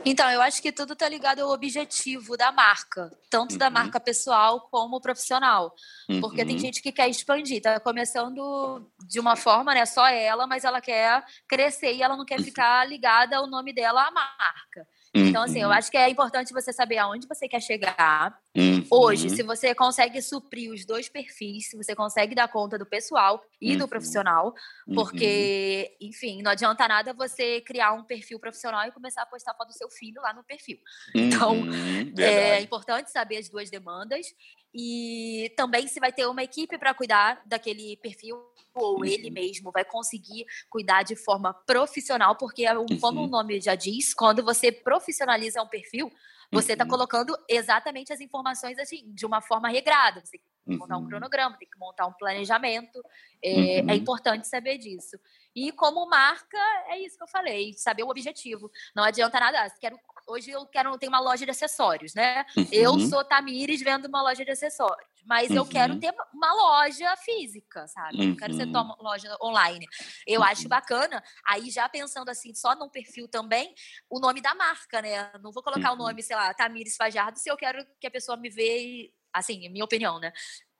Então, eu acho que tudo está ligado ao objetivo da marca, tanto uhum. da marca pessoal como profissional. Uhum. Porque tem uhum. gente que quer expandir, tá começando de uma forma, né, só ela, mas ela quer crescer e ela não quer uhum. ficar ligada ao nome dela à marca. Então, assim, eu uhum. acho que é importante você saber aonde você quer chegar. Uhum. Hoje, se você consegue suprir os dois perfis, se você consegue dar conta do pessoal e uhum. do profissional, porque, uhum. enfim, não adianta nada você criar um perfil profissional e começar a postar foto do seu filho lá no perfil. Então, uhum. é importante saber as duas demandas e também se vai ter uma equipe para cuidar daquele perfil ou uhum. ele mesmo vai conseguir cuidar de forma profissional, porque é como uhum. o nome já diz, quando você profissionaliza um perfil, você está uhum. colocando exatamente as informações assim, de uma forma regrada. Você tem que montar um uhum. cronograma, tem que montar um planejamento. É, é, uhum. importante saber disso. E como marca, é isso que eu falei, saber o objetivo. Não adianta nada, quero hoje eu quero ter uma loja de acessórios, né? Uhum. Eu sou Tamires vendo uma loja de acessórios, mas uhum. eu quero uhum. ter uma loja física, sabe? Uhum. Eu quero ser uma loja online. Eu uhum. acho bacana. Aí já pensando assim, só num perfil também, o nome da marca, né? Não vou colocar o uhum. nome, sei lá, Tamires Fajardo, se eu quero que a pessoa me veja, assim, minha opinião, né?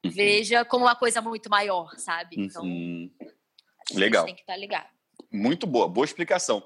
Veja como uma coisa muito maior, sabe? Então, legal. tem que estar tá ligado. Muito boa, boa explicação.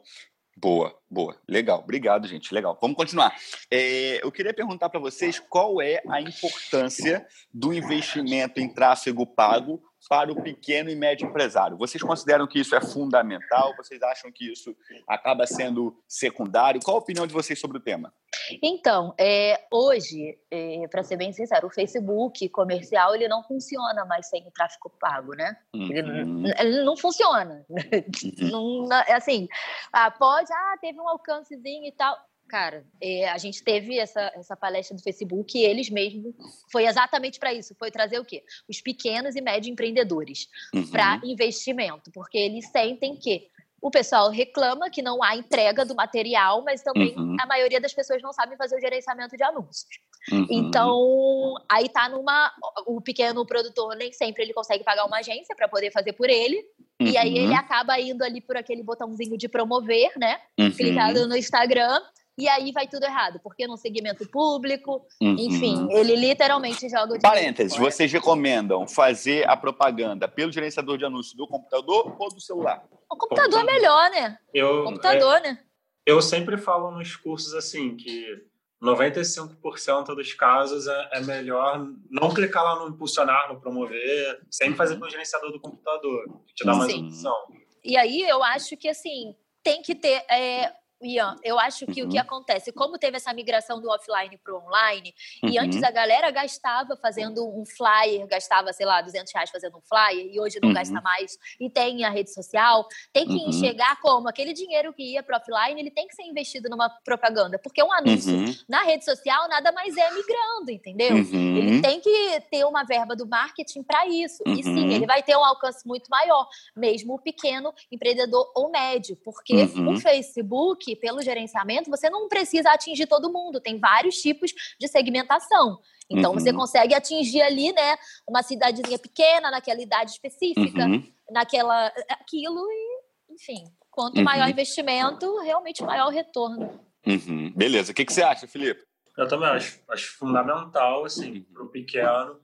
Boa, boa. Legal. Obrigado, gente. Legal. Vamos continuar. É, eu queria perguntar para vocês qual é a importância do investimento em tráfego pago para o pequeno e médio empresário. Vocês consideram que isso é fundamental? Vocês acham que isso acaba sendo secundário? Qual a opinião de vocês sobre o tema? Então, é, hoje, é, para ser bem sincero, o Facebook comercial ele não funciona mais sem o tráfego pago, né? Uhum. Ele, ele, não funciona. Uhum. não, assim, ah, pode, ah, teve um alcancezinho e tal Cara, é, a gente teve essa, essa palestra do Facebook e eles mesmos foi exatamente para isso, foi trazer o quê? Os pequenos e médios empreendedores uhum. para investimento, porque eles sentem que o pessoal reclama que não há entrega do material, mas também uhum. a maioria das pessoas não sabem fazer o gerenciamento de anúncios. Uhum. Então, aí tá numa. O pequeno produtor nem sempre ele consegue pagar uma agência para poder fazer por ele. Uhum. E aí ele uhum. acaba indo ali por aquele botãozinho de promover, né? Uhum. Clicado no Instagram e aí vai tudo errado, porque no segmento público, uhum. enfim, ele literalmente joga o Parênteses, vocês recomendam fazer a propaganda pelo gerenciador de anúncios do computador ou do celular? O computador é melhor, né? Eu, computador, é, né? Eu sempre falo nos cursos assim que 95% dos casos é, é, melhor não clicar lá no impulsionar, no promover, sempre fazer pelo gerenciador do computador, te dá mais Sim. opção. E aí eu acho que assim tem que ter é, Ian, eu acho que uhum. o que uhum. acontece, como teve essa migração do offline para o online, uhum. e antes a galera gastava fazendo um flyer, gastava, sei lá, 200 reais fazendo um flyer, e hoje não uhum. gasta mais, e tem a rede social, tem que uhum. enxergar como aquele dinheiro que ia para offline, ele tem que ser investido numa propaganda, porque um anúncio uhum. na rede social nada mais é migrando, entendeu? Ele tem que ter uma verba do marketing para isso, e sim, ele vai ter um alcance muito maior, mesmo o pequeno empreendedor ou médio, porque o Facebook que pelo gerenciamento você não precisa atingir todo mundo, tem vários tipos de segmentação. Então uhum. você consegue atingir ali, né, uma cidadezinha pequena, naquela idade específica, uhum. naquela aquilo e, enfim. Quanto uhum. maior investimento, realmente maior retorno. Uhum. Beleza. O que, que você acha, Felipe? Eu também acho. Acho fundamental, assim, para o pequeno,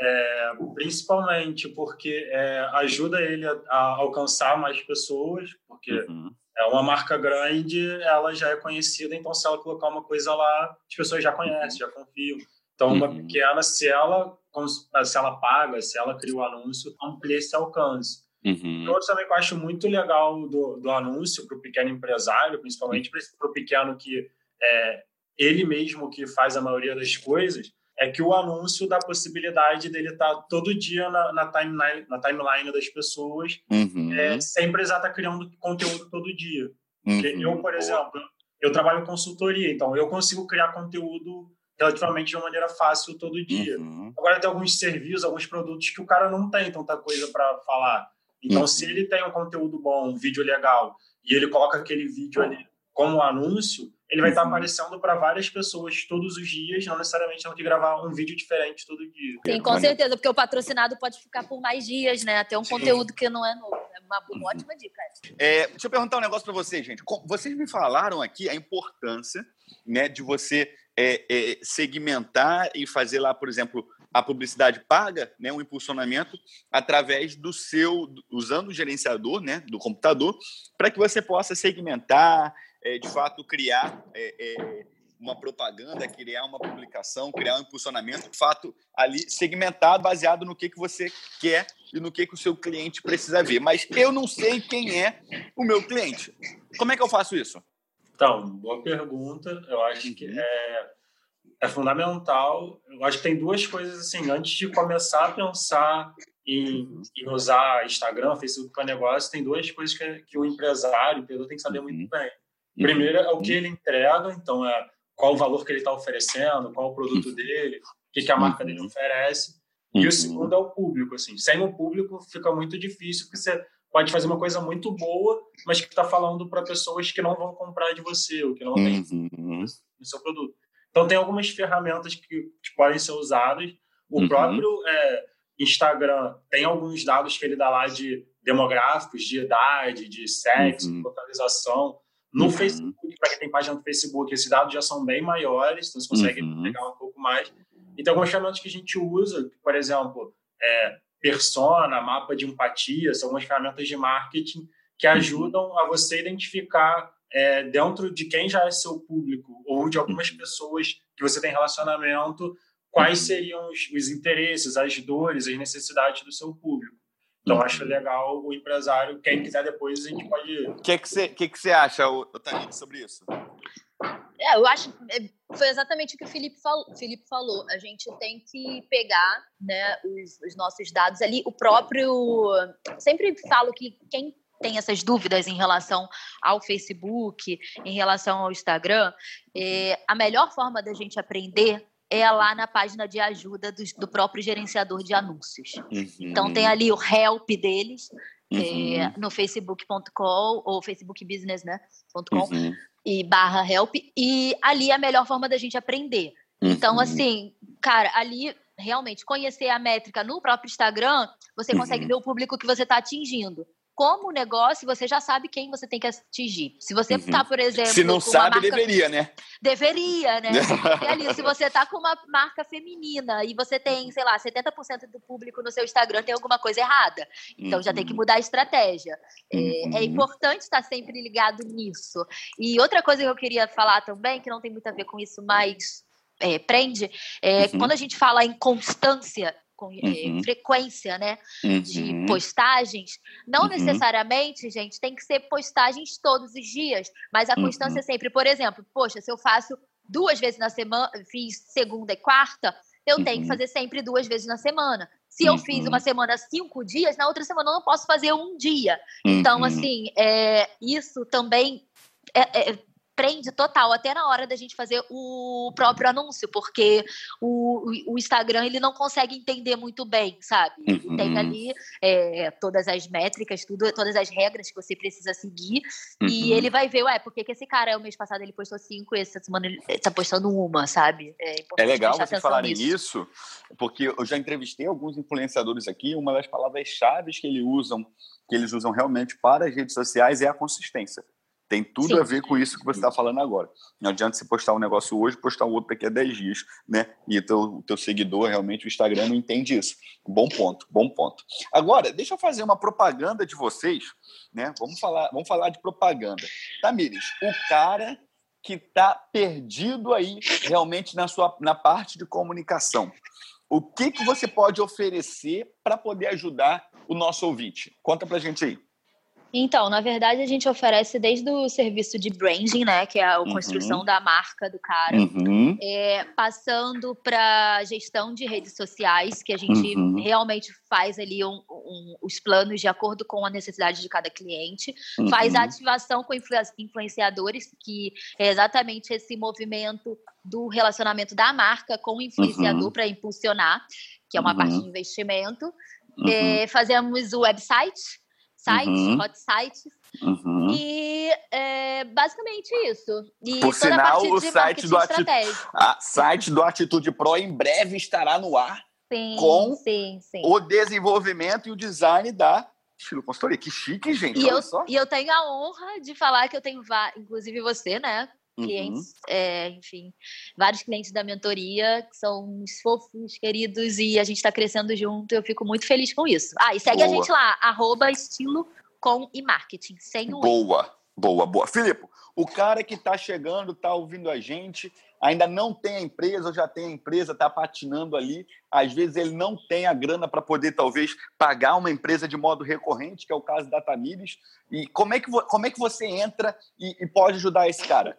é, principalmente porque é, ajuda ele a, a, alcançar mais pessoas, porque uhum. É uma marca grande, ela já é conhecida, então se ela colocar uma coisa lá, as pessoas já conhecem, já confiam. Então, uma uhum. pequena, se ela, se ela paga, se ela cria o um anúncio, amplia esse alcance. Uhum. Outro também que eu acho muito legal do, do anúncio para o pequeno empresário, principalmente para o pequeno que é ele mesmo que faz a maioria das coisas, é que o anúncio dá a possibilidade dele estar tá todo dia na, na, timeline, na timeline das pessoas, uhum. é, sem precisar estar criando conteúdo todo dia. Uhum. Eu, por exemplo, eu trabalho em consultoria, então eu consigo criar conteúdo relativamente de uma maneira fácil todo dia. Uhum. Agora tem alguns serviços, alguns produtos que o cara não tem tanta coisa para falar. Então, uhum. se ele tem um conteúdo bom, um vídeo legal, e ele coloca aquele vídeo ali como anúncio, ele vai estar uhum. aparecendo para várias pessoas todos os dias, não necessariamente tendo que gravar um vídeo diferente todo dia. Sim, com certeza, porque o patrocinado pode ficar por mais dias, né? Até um Sim. conteúdo que não é novo. É uma, uma uhum. ótima dica. É, deixa eu perguntar um negócio para vocês, gente. Vocês me falaram aqui a importância né, de você é, é, segmentar e fazer lá, por exemplo, a publicidade paga, né, um impulsionamento através do seu, usando o gerenciador, né, do computador, para que você possa segmentar, é, de fato criar é, é, uma propaganda, criar uma publicação, criar um impulsionamento, de fato ali segmentado, baseado no que que você quer e no que que o seu cliente precisa ver. Mas eu não sei quem é o meu cliente. Como é que eu faço isso? Então, boa pergunta. Eu acho que uhum. é é fundamental. Eu acho que tem duas coisas assim, antes de começar a pensar em, em usar Instagram, Facebook para negócio, tem duas coisas que, que o empresário, o empreendedor tem que saber muito uhum. bem. Primeiro é o que ele entrega, então é qual o valor que ele está oferecendo, qual o produto uhum. dele, o que, que a marca dele uhum. oferece. E o segundo é o público, assim. Sem o público fica muito difícil, porque você pode fazer uma coisa muito boa, mas que está falando para pessoas que não vão comprar de você, ou que não têm no seu produto. Então, tem algumas ferramentas que, que podem ser usadas. O uhum. próprio é, Instagram tem alguns dados que ele dá lá de demográficos, de idade, de sexo, uhum. localização. No uhum. Facebook, para quem tem página no Facebook, esses dados já são bem maiores, então você consegue uhum. pegar um pouco mais. E tem algumas ferramentas que a gente usa, por exemplo, é, persona, mapa de empatia, são algumas ferramentas de marketing que uhum. ajudam a você identificar é, dentro de quem já é seu público ou de algumas uhum. pessoas que você tem relacionamento, quais uhum. seriam os, os interesses, as dores, as necessidades do seu público. Então, acho legal o empresário. Quem quiser depois, a gente pode. O que, que, você, que, que você acha, Tanito, sobre isso? É, eu acho é, foi exatamente o que o Felipe falou. Felipe falou. A gente tem que pegar né, os, os nossos dados ali. O próprio. Sempre falo que quem tem essas dúvidas em relação ao Facebook, em relação ao Instagram, é, a melhor forma da gente aprender é lá na página de ajuda do, do próprio gerenciador de anúncios. Uhum. Então tem ali o help deles é, uhum. é, no facebook.com ou Facebook Business, né? Uhum. e barra help e ali é a melhor forma da gente aprender. Então uhum. assim, cara, ali realmente conhecer a métrica no próprio Instagram, você consegue uhum. ver o público que você está atingindo como negócio, você já sabe quem você tem que atingir. Se você está, uhum. por exemplo. Se não sabe, marca... deveria, né? Deveria, né? e ali, se você está com uma marca feminina e você tem, sei lá, 70% do público no seu Instagram, tem alguma coisa errada. Então uhum. já tem que uhum. mudar a estratégia. É, é uhum. É, importante estar sempre ligado nisso. E outra coisa que eu queria falar também, que não tem muito a ver com isso, mas é, prende, é, uhum. quando a gente fala em constância com eh, uhum. frequência, né, uhum. de postagens. Não uhum. necessariamente, gente, tem que ser postagens todos os dias, mas a constância uhum. sempre. Por exemplo, poxa, se eu faço duas vezes na semana, fiz segunda e quarta, eu tenho que uhum. fazer sempre duas vezes na semana. Se eu fiz uma uhum. semana cinco dias, na outra semana eu não posso fazer um dia. Então, assim, é, isso também é, é, prende total, até na hora da gente fazer o próprio anúncio, porque o, o Instagram ele não consegue entender muito bem, sabe? Uhum. Tem ali é, todas as métricas, tudo, todas as regras que você precisa seguir, uhum. e ele vai ver, ué, por que, que esse cara, o mês passado, ele postou cinco, e essa semana ele tá postando uma, sabe? É, é legal vocês falarem nisso, porque eu já entrevistei alguns influenciadores aqui, uma das palavras-chave que eles usam, que eles usam realmente para as redes sociais é a consistência. Tem tudo Sim. a ver com isso que você está falando agora. Não adianta você postar um negócio hoje, postar outro daqui a 10 dias, né? E o teu, teu seguidor, realmente, o Instagram não entende isso. Bom ponto, bom ponto. Agora, deixa eu fazer uma propaganda de vocês, né? Vamos falar, vamos falar de propaganda. Tamires, o cara que está perdido aí realmente na sua na parte de comunicação. O que, que você pode oferecer para poder ajudar o nosso ouvinte? Conta para gente aí. Então, na verdade, a gente oferece desde o serviço de branding, né, que é a construção uhum. da marca do cara, uhum. é, passando para gestão de redes sociais, que a gente uhum. realmente faz ali um, um, os planos de acordo com a necessidade de cada cliente, faz a uhum. ativação com influenciadores, que é exatamente esse movimento do relacionamento da marca com o influenciador uhum. para impulsionar, que é uma parte uhum. de investimento. É, fazemos o website sites, uhum. hot sites. Uhum. E é, basicamente isso. E Por sinal, o site do, Ati... a, site do Atitude Pro em breve estará no ar sim, com sim, sim. o desenvolvimento e o design da estilo consultoria. Que chique, gente. E eu, e eu tenho a honra de falar que eu tenho, inclusive você, né? Clientes, uhum. é, enfim, vários clientes da mentoria que são uns fofos, queridos, e a gente está crescendo junto. Eu fico muito feliz com isso. Ah, e segue boa. a gente lá, arroba estilo com e marketing, sem o Boa, boa, boa. Filipe, o cara que está chegando, está ouvindo a gente, ainda não tem a empresa ou já tem a empresa, está patinando ali. Às vezes ele não tem a grana para poder, talvez, pagar uma empresa de modo recorrente, que é o caso da Tamires. E como é que, como é que você entra e, e pode ajudar esse cara?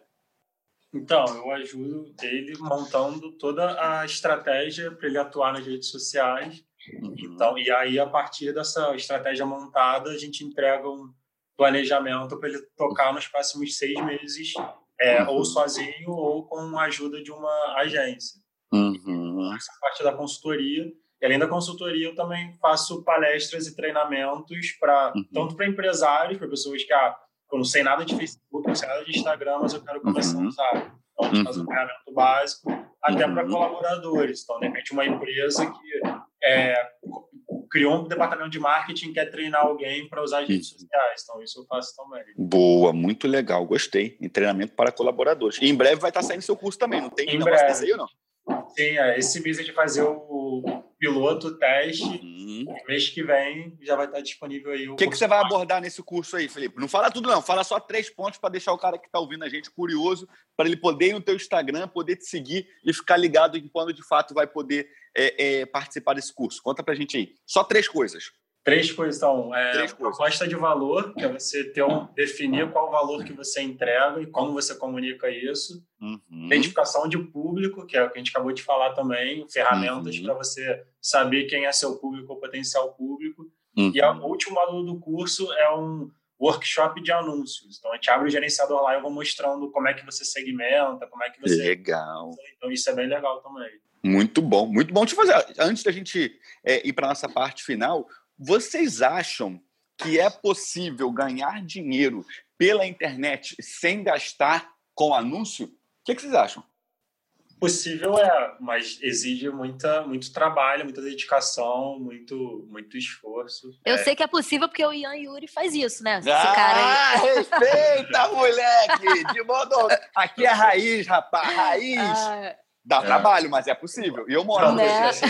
Então, eu ajudo ele montando toda a estratégia para ele atuar nas redes sociais. Uhum. Então, e aí, a partir dessa estratégia montada, a gente entrega um planejamento para ele tocar nos próximos seis meses, é, uhum. ou sozinho ou com a ajuda de uma agência. Uhum. Essa parte da consultoria. E além da consultoria, eu também faço palestras e treinamentos para uhum. tanto para empresários, para pessoas que ah, eu não sei nada de Facebook, não sei nada de Instagram, mas eu quero começar uhum. a usar. Então, a gente faz um uhum. treinamento básico, até para uhum. colaboradores. Então, de repente, uma empresa que é, criou um departamento de marketing quer treinar alguém para usar as redes sociais. Então, isso eu faço também. Boa, muito legal, gostei. Treinamento para colaboradores. E em breve vai estar saindo seu curso também, não tem em negócio desse aí ou não? Sim, é, esse mês a gente vai fazer o piloto, o teste. Uhum. Mês que vem já vai estar disponível aí. O que, que você vai abordar nesse curso aí, Felipe? Não fala tudo, não. Fala só três pontos para deixar o cara que está ouvindo a gente curioso, para ele poder ir no teu Instagram, poder te seguir e ficar ligado em quando de fato vai poder é, é, participar desse curso. Conta para a gente aí. Só três coisas. Três coisas, então. É, Três coisas. Proposta de valor, que é você ter um, definir qual o valor que você entrega e como você comunica isso. Uhum. Identificação de público, que é o que a gente acabou de falar também. Ferramentas uhum. para você saber quem é seu público ou potencial público. Uhum. E o último módulo do curso é um workshop de anúncios. Então, a gente abre o gerenciador lá e eu vou mostrando como é que você segmenta, como é que você... Legal. Então, isso é bem legal também. Muito bom, muito bom. Deixa eu fazer, antes da gente é, ir para nossa parte final, vocês acham que é possível ganhar dinheiro pela internet sem gastar com anúncio? O que, que vocês acham? Possível é, mas exige muita, muito trabalho, muita dedicação, muito, muito esforço. Eu é. sei que é possível porque o Ian Yuri faz isso, né? Esse ah, cara aí. respeita, moleque! De modo. Aqui é raiz, rapaz, raiz. Ah, Dá é. trabalho, mas é possível. E eu moro né? assim,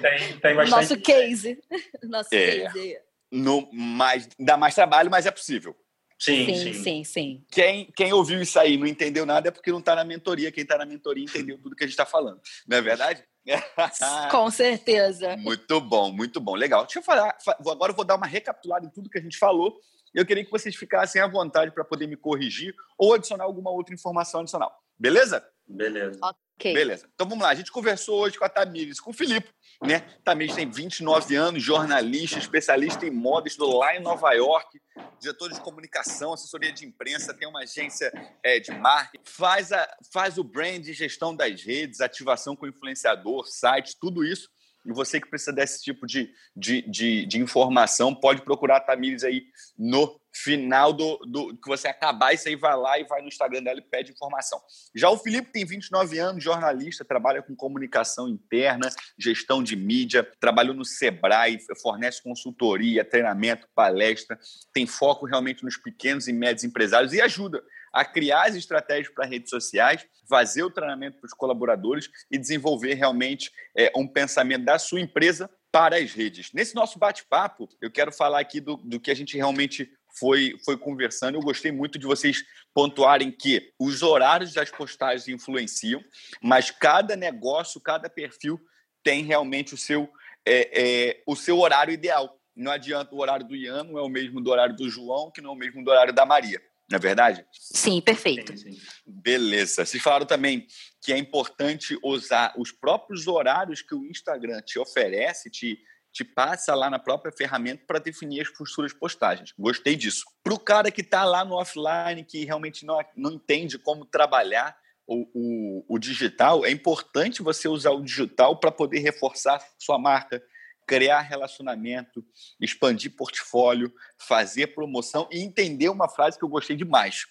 tem, tem bastante... Nosso case. Nosso é. case. No, mais, dá mais trabalho, mas é possível. Sim, sim, sim. sim, sim. Quem, quem ouviu isso aí não entendeu nada é porque não está na mentoria. Quem está na mentoria entendeu tudo que a gente está falando. Não é verdade? Com certeza. Muito bom, muito bom. Legal. Deixa eu falar. Agora eu vou dar uma recapitulada em tudo que a gente falou Eu queria que vocês ficassem à vontade para poder me corrigir ou adicionar alguma outra informação adicional. Beleza? Beleza. Ok. Beleza. Então vamos lá. A gente conversou hoje com a Tamires, com o Filipe, né? Tamires tem 29 anos, jornalista, especialista em moda, estudou lá em Nova York, diretor de comunicação, assessoria de imprensa, tem uma agência é, de marketing, faz, a, faz o brand, gestão das redes, ativação com influenciador, site, tudo isso e você que precisa desse tipo de, de, de, de informação, pode procurar a Tamires aí no final do, do que você acabar isso aí, vai lá e vai no Instagram dela e pede informação. Já o Felipe tem 29 anos, jornalista, trabalha com comunicação interna, gestão de mídia, trabalhou no Sebrae, fornece consultoria, treinamento, palestra, tem foco realmente nos pequenos e médios empresários e ajuda a criar as estratégias para redes sociais, fazer o treinamento para os colaboradores e desenvolver realmente é, um pensamento da sua empresa para as redes. Nesse nosso bate-papo, eu quero falar aqui do, do que a gente realmente foi, foi conversando. Eu gostei muito de vocês pontuarem que os horários das postagens influenciam, mas cada negócio, cada perfil tem realmente o seu, é, é, o seu horário ideal. Não adianta o horário do Ian, não é o mesmo do horário do João, que não é o mesmo do horário da Maria. Não é verdade? Sim, perfeito. Sim, sim. Beleza. Vocês falaram também que é importante usar os próprios horários que o Instagram te oferece, te, te passa lá na própria ferramenta para definir as futuras postagens. Gostei disso. Para o cara que está lá no offline, que realmente não, não entende como trabalhar o, o, o digital, é importante você usar o digital para poder reforçar sua marca, criar relacionamento, expandir portfólio, fazer promoção e entender uma frase que eu gostei demais.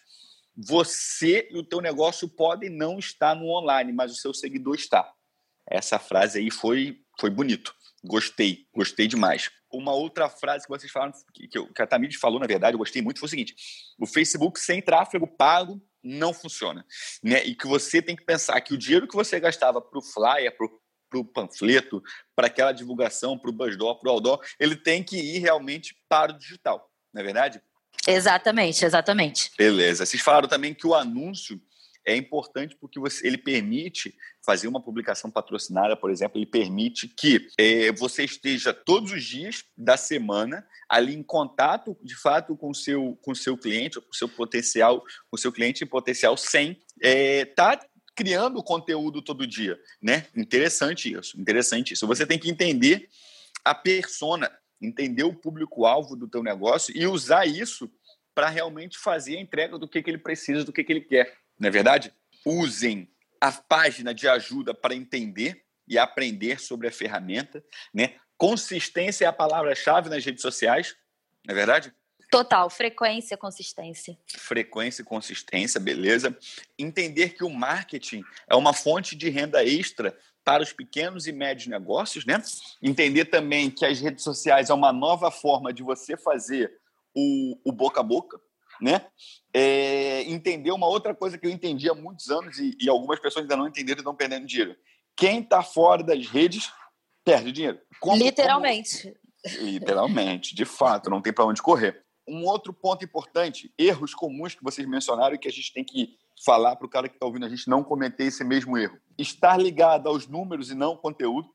Você e o teu negócio podem não estar no online, mas o seu seguidor está. Essa frase aí foi, foi bonito. Gostei, gostei demais. Uma outra frase que vocês falaram, que, que a Tamid falou, na verdade, eu gostei muito, foi o seguinte: o Facebook sem tráfego pago não funciona. Né? E que você tem que pensar que o dinheiro que você gastava para o flyer, para o para o panfleto, para aquela divulgação, para o Buzzdoor, para o Outdoor, ele tem que ir realmente para o digital, não é verdade? Exatamente, exatamente. Beleza. Vocês falaram também que o anúncio é importante porque você, ele permite fazer uma publicação patrocinada, por exemplo, ele permite que é, você esteja todos os dias da semana ali em contato, de fato, com seu, com seu cliente, com seu potencial, com seu cliente potencial, sem estar é, tá criando conteúdo todo dia, né? Interessante isso, interessante isso. Você tem que entender a persona, entender o público-alvo do teu negócio e usar isso para realmente fazer a entrega do que, que ele precisa, do que, que ele quer, não é verdade? Usem a página de ajuda para entender e aprender sobre a ferramenta, né? Consistência é a palavra-chave nas redes sociais, não é verdade? Total, frequência, consistência. Frequência e consistência, beleza. Entender que o marketing é uma fonte de renda extra para os pequenos e médios negócios, né? Entender também que as redes sociais é uma nova forma de você fazer o, o boca a boca, né? É, entender uma outra coisa que eu entendi há muitos anos e, e algumas pessoas ainda não entenderam e estão perdendo dinheiro. Quem está fora das redes perde dinheiro. Como, Literalmente. Como... Literalmente, de fato, não tem para onde correr. Um outro ponto importante, erros comuns que vocês mencionaram e que a gente tem que falar para o cara que está ouvindo a gente não cometer esse mesmo erro. Estar ligado aos números e não ao conteúdo,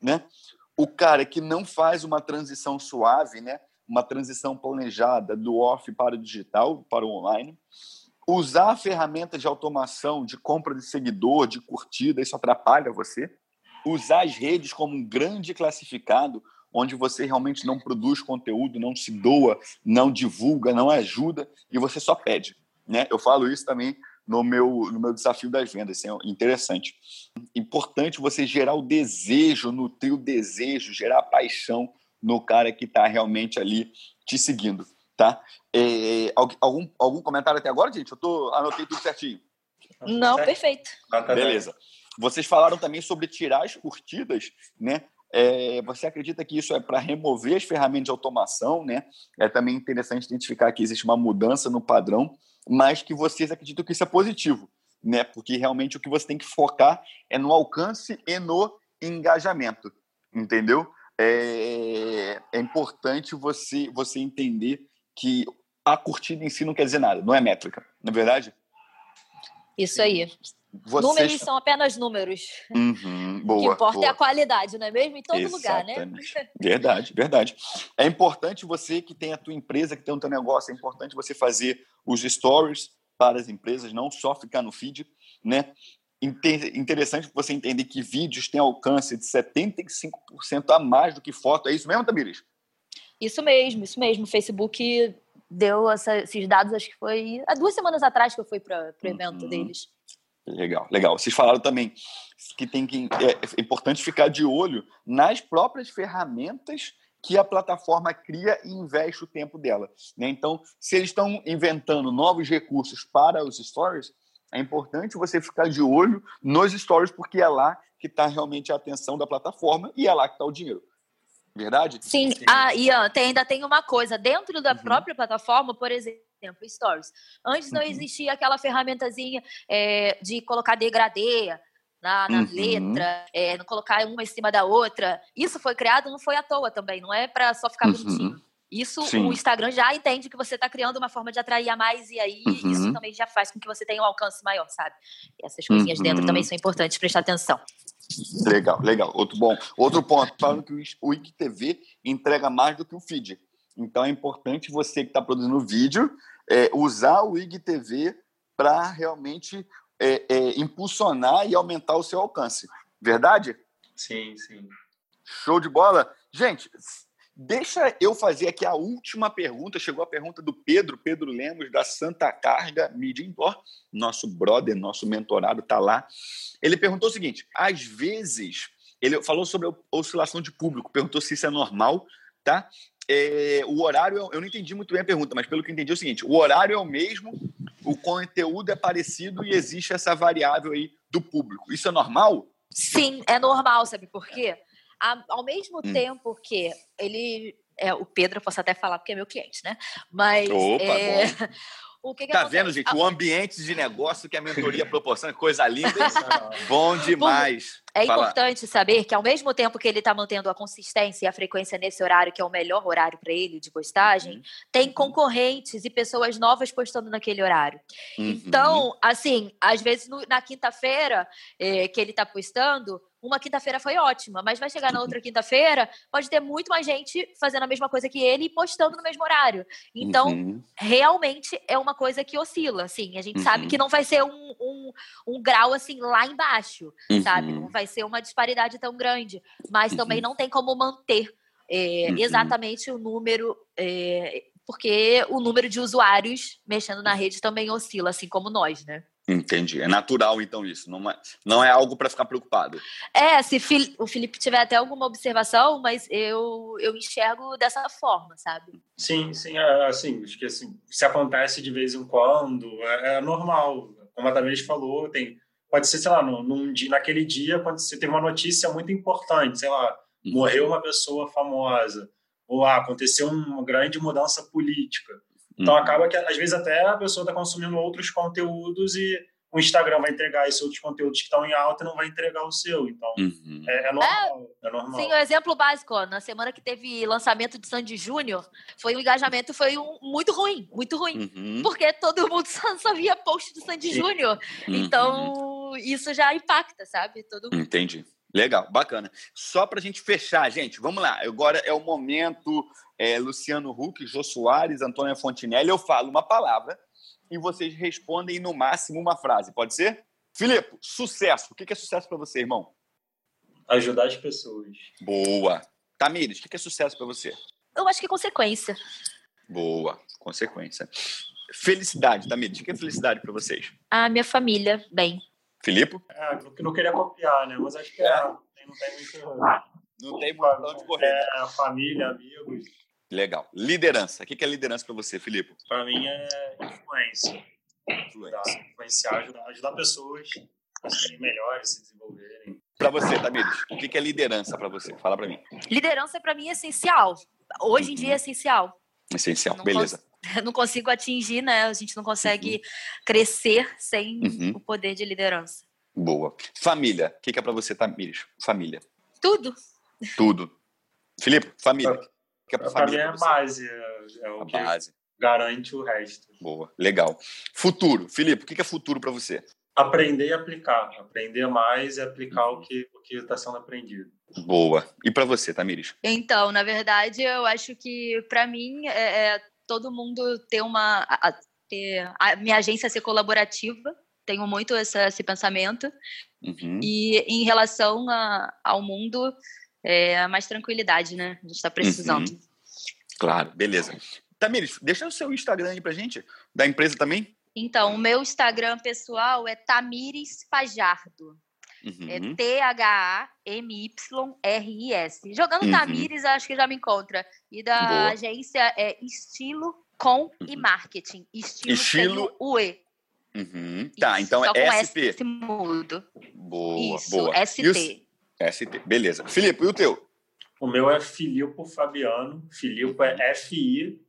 né? O cara que não faz uma transição suave, né? Uma transição planejada do off para o digital, para o online. Usar ferramentas de automação, de compra de seguidor, de curtida, isso atrapalha você. Usar as redes como um grande classificado, onde você realmente não produz conteúdo, não se doa, não divulga, não ajuda e você só pede. Né? Eu falo isso também no meu, no meu desafio das vendas, assim, é interessante. Importante você gerar o desejo, nutrir o desejo, gerar paixão no cara que está realmente ali te seguindo. Tá? É, algum, algum comentário até agora, gente? Eu tô, anotei tudo certinho. Não, perfeito. Beleza. Vocês falaram também sobre tirar as curtidas, né? É, você acredita que isso é para remover as ferramentas de automação, né? É também interessante identificar que existe uma mudança no padrão, mas que vocês acreditam que isso é positivo, né? Porque realmente o que você tem que focar é no alcance e no engajamento, entendeu? É, é importante você você entender que a curtida em si não quer dizer nada, não é métrica, não é verdade? Isso aí. Vocês... Números são apenas números. Uhum, boa, o que importa boa. é a qualidade, não é mesmo? Em todo Exatamente. lugar, né? Verdade, verdade. É importante você que tem a tua empresa, que tem o teu negócio, é importante você fazer os stories para as empresas, não só ficar no feed, né? Interessante você entender que vídeos têm alcance de 75% a mais do que foto. É isso mesmo, Tamiris? Isso mesmo, isso mesmo. O Facebook deu essa, esses dados, acho que foi há duas semanas atrás que eu fui para o evento uhum. deles. Legal, legal. Vocês falaram também que tem que é, é importante ficar de olho nas próprias ferramentas que a plataforma cria e investe o tempo dela. Né? Então, se eles estão inventando novos recursos para os stories, é importante você ficar de olho nos stories, porque é lá que está realmente a atenção da plataforma e é lá que está o dinheiro. Verdade? Sim. Sim. Ah, Ian, tem, ainda tem uma coisa. Dentro da uhum. própria plataforma, por exemplo, Stories. Antes não uhum. existia aquela ferramentazinha é, de colocar degradê na, na uhum. letra, é, não colocar uma em cima da outra. Isso foi criado, não foi à toa também, não é para só ficar uhum. bonitinho. Isso Sim. o Instagram já entende que você está criando uma forma de atrair a mais, e aí uhum. isso também já faz com que você tenha um alcance maior, sabe? E essas coisinhas dentro também uhum. são importantes prestar atenção. Legal, legal. Outro bom. Outro ponto, falando que o IGTV entrega mais do que o feed. Então é importante você que está produzindo vídeo é, usar o IGTV para realmente é, é, impulsionar e aumentar o seu alcance. Verdade? Sim, sim. Show de bola. Gente, deixa eu fazer aqui a última pergunta. Chegou a pergunta do Pedro, Pedro Lemos, da Santa Carga Media Indoor. Nosso brother, nosso mentorado está lá. Ele perguntou o seguinte: às vezes, ele falou sobre a oscilação de público, perguntou se isso é normal, tá? É, o horário, eu não entendi muito bem a pergunta, mas pelo que entendi é o seguinte: o horário é o mesmo, o conteúdo é parecido e existe essa variável aí do público. Isso é normal? Sim, é normal, sabe por quê? Ao mesmo hum. tempo que ele. É, o Pedro, eu posso até falar porque é meu cliente, né? Mas. Opa, é, O que que tá acontece? vendo, gente? O ambiente de negócio que a mentoria proporciona, coisa linda. Bom demais. É importante saber que, ao mesmo tempo que ele está mantendo a consistência e a frequência nesse horário, que é o melhor horário para ele de postagem, uhum. tem concorrentes e pessoas novas postando naquele horário. Uhum. Então, assim, às vezes no, na quinta-feira eh, que ele está postando, uma quinta-feira foi ótima, mas vai chegar na outra quinta-feira, pode ter muito mais gente fazendo a mesma coisa que ele e postando no mesmo horário. Então, uhum. realmente é uma coisa que oscila, assim. A gente uhum. sabe que não vai ser um, um, um grau, assim, lá embaixo, uhum. sabe? Não vai ser uma disparidade tão grande. Mas também uhum. não tem como manter é, exatamente o número... É, porque o número de usuários mexendo na rede também oscila, assim como nós, né? Entendi. É natural, então, isso. Não é, não é algo para ficar preocupado. É, se o Felipe tiver até alguma observação, mas eu, eu enxergo dessa forma, sabe? Sim, sim. É, assim, acho que assim, se acontece de vez em quando, é, é normal. Como a Tamiris falou, tem, pode ser, sei lá, num, num, naquele dia, quando você tem uma notícia muito importante, sei lá, uhum. morreu uma pessoa famosa, ou ah, aconteceu uma grande mudança política. Então uhum. acaba que às vezes até a pessoa está consumindo outros conteúdos e o Instagram vai entregar esses outros conteúdos que estão em alta e não vai entregar o seu. Então uhum. é, é, normal, é, é, normal. Sim, o um exemplo básico, ó, na semana que teve lançamento de Sandy Júnior, foi um engajamento foi um, muito ruim, muito ruim. Uhum. Porque todo mundo só, só via post do Sandy Júnior. Uhum. Então, isso já impacta, sabe? Todo Entendi. Legal, bacana. Só para a gente fechar, gente, vamos lá. Agora é o momento é, Luciano Huck, Jô Soares, Antônia Fontinelli. Eu falo uma palavra e vocês respondem no máximo uma frase. Pode ser? Filipe, sucesso. O que é sucesso para você, irmão? Ajudar as pessoas. Boa. Tamires, o que é sucesso para você? Eu acho que é consequência. Boa, consequência. Felicidade, Tamires, o que é felicidade para vocês? A minha família, bem. Filipe? É, eu não queria copiar, né? Mas acho que é. Não tem muito. Não tem muito de correr. É, família, amigos. Legal. Liderança. O que é liderança para você, Filipe? Para mim é influência. Influência. Influenciar, ajudar, ajudar pessoas a serem melhores, se desenvolverem. Para você, Tamires, o que é liderança para você? Fala para mim. Liderança para mim é essencial. Hoje em dia é essencial. Essencial, não beleza. não consigo atingir, né? A gente não consegue uhum. crescer sem uhum. o poder de liderança. Boa. Família. O que é para você, Tamires? Família. Tudo. Tudo. Felipe, família. Que é pra, pra mim é a base. É, é o a que base. garante o resto. Boa, legal. Futuro. Felipe, o que é futuro para você? aprender e aplicar. Aprender mais e aplicar o que o que está sendo aprendido. Boa. E para você, Tamires? Então, na verdade, eu acho que para mim é, é, todo mundo ter uma a, ter a minha agência ser colaborativa. Tenho muito esse, esse pensamento. Uhum. E em relação a, ao mundo, é, mais tranquilidade, né? A gente está precisando. Uhum. Claro, beleza. Tamires, deixa o seu Instagram aí pra gente, da empresa também. Então, o meu Instagram pessoal é Tamires Fajardo. Uhum. É T-H-A-M-Y-R-I-S. Jogando uhum. Tamires, acho que já me encontra. E da Boa. agência é Estilo Com uhum. e Marketing. Estilo, Estilo... o E. Uhum. Tá, então é SP. S mudo. Boa, Isso, boa. ST. ST, beleza. Filipe, e o teu? O meu é Filipe Fabiano. Filipe é F-I-L-L-I-P-O.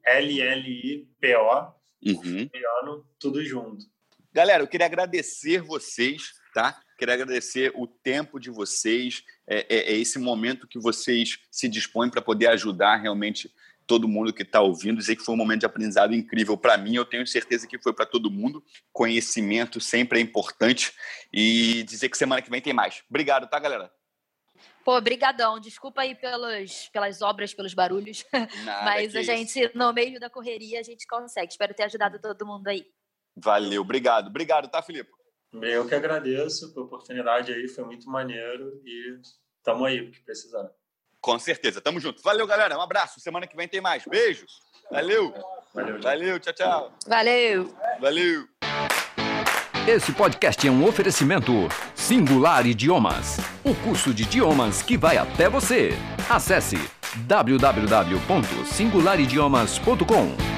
Uhum. Fabiano, tudo junto. Galera, eu queria agradecer vocês, tá? Queria agradecer o tempo de vocês, é, é, é esse momento que vocês se dispõem para poder ajudar realmente todo mundo que está ouvindo, dizer que foi um momento de aprendizado incrível para mim, eu tenho certeza que foi para todo mundo. Conhecimento sempre é importante e dizer que semana que vem tem mais. Obrigado, tá, galera? Pô, brigadão. Desculpa aí pelos, pelas obras, pelos barulhos. Nada, Mas a gente, isso. no meio da correria, a gente consegue. Espero ter ajudado todo mundo aí. Valeu, obrigado. Obrigado, tá, Filipe? Eu que agradeço pela oportunidade aí, foi muito maneiro e tamo aí, o que precisar. Com certeza, tamo junto. Valeu, galera. Um abraço. Semana que vem tem mais. Beijos. Valeu. Valeu, Valeu tchau, tchau. Valeu. Valeu. Esse podcast é um oferecimento Singular Idiomas, o curso de idiomas que vai até você. Acesse www.singularidiomas.com.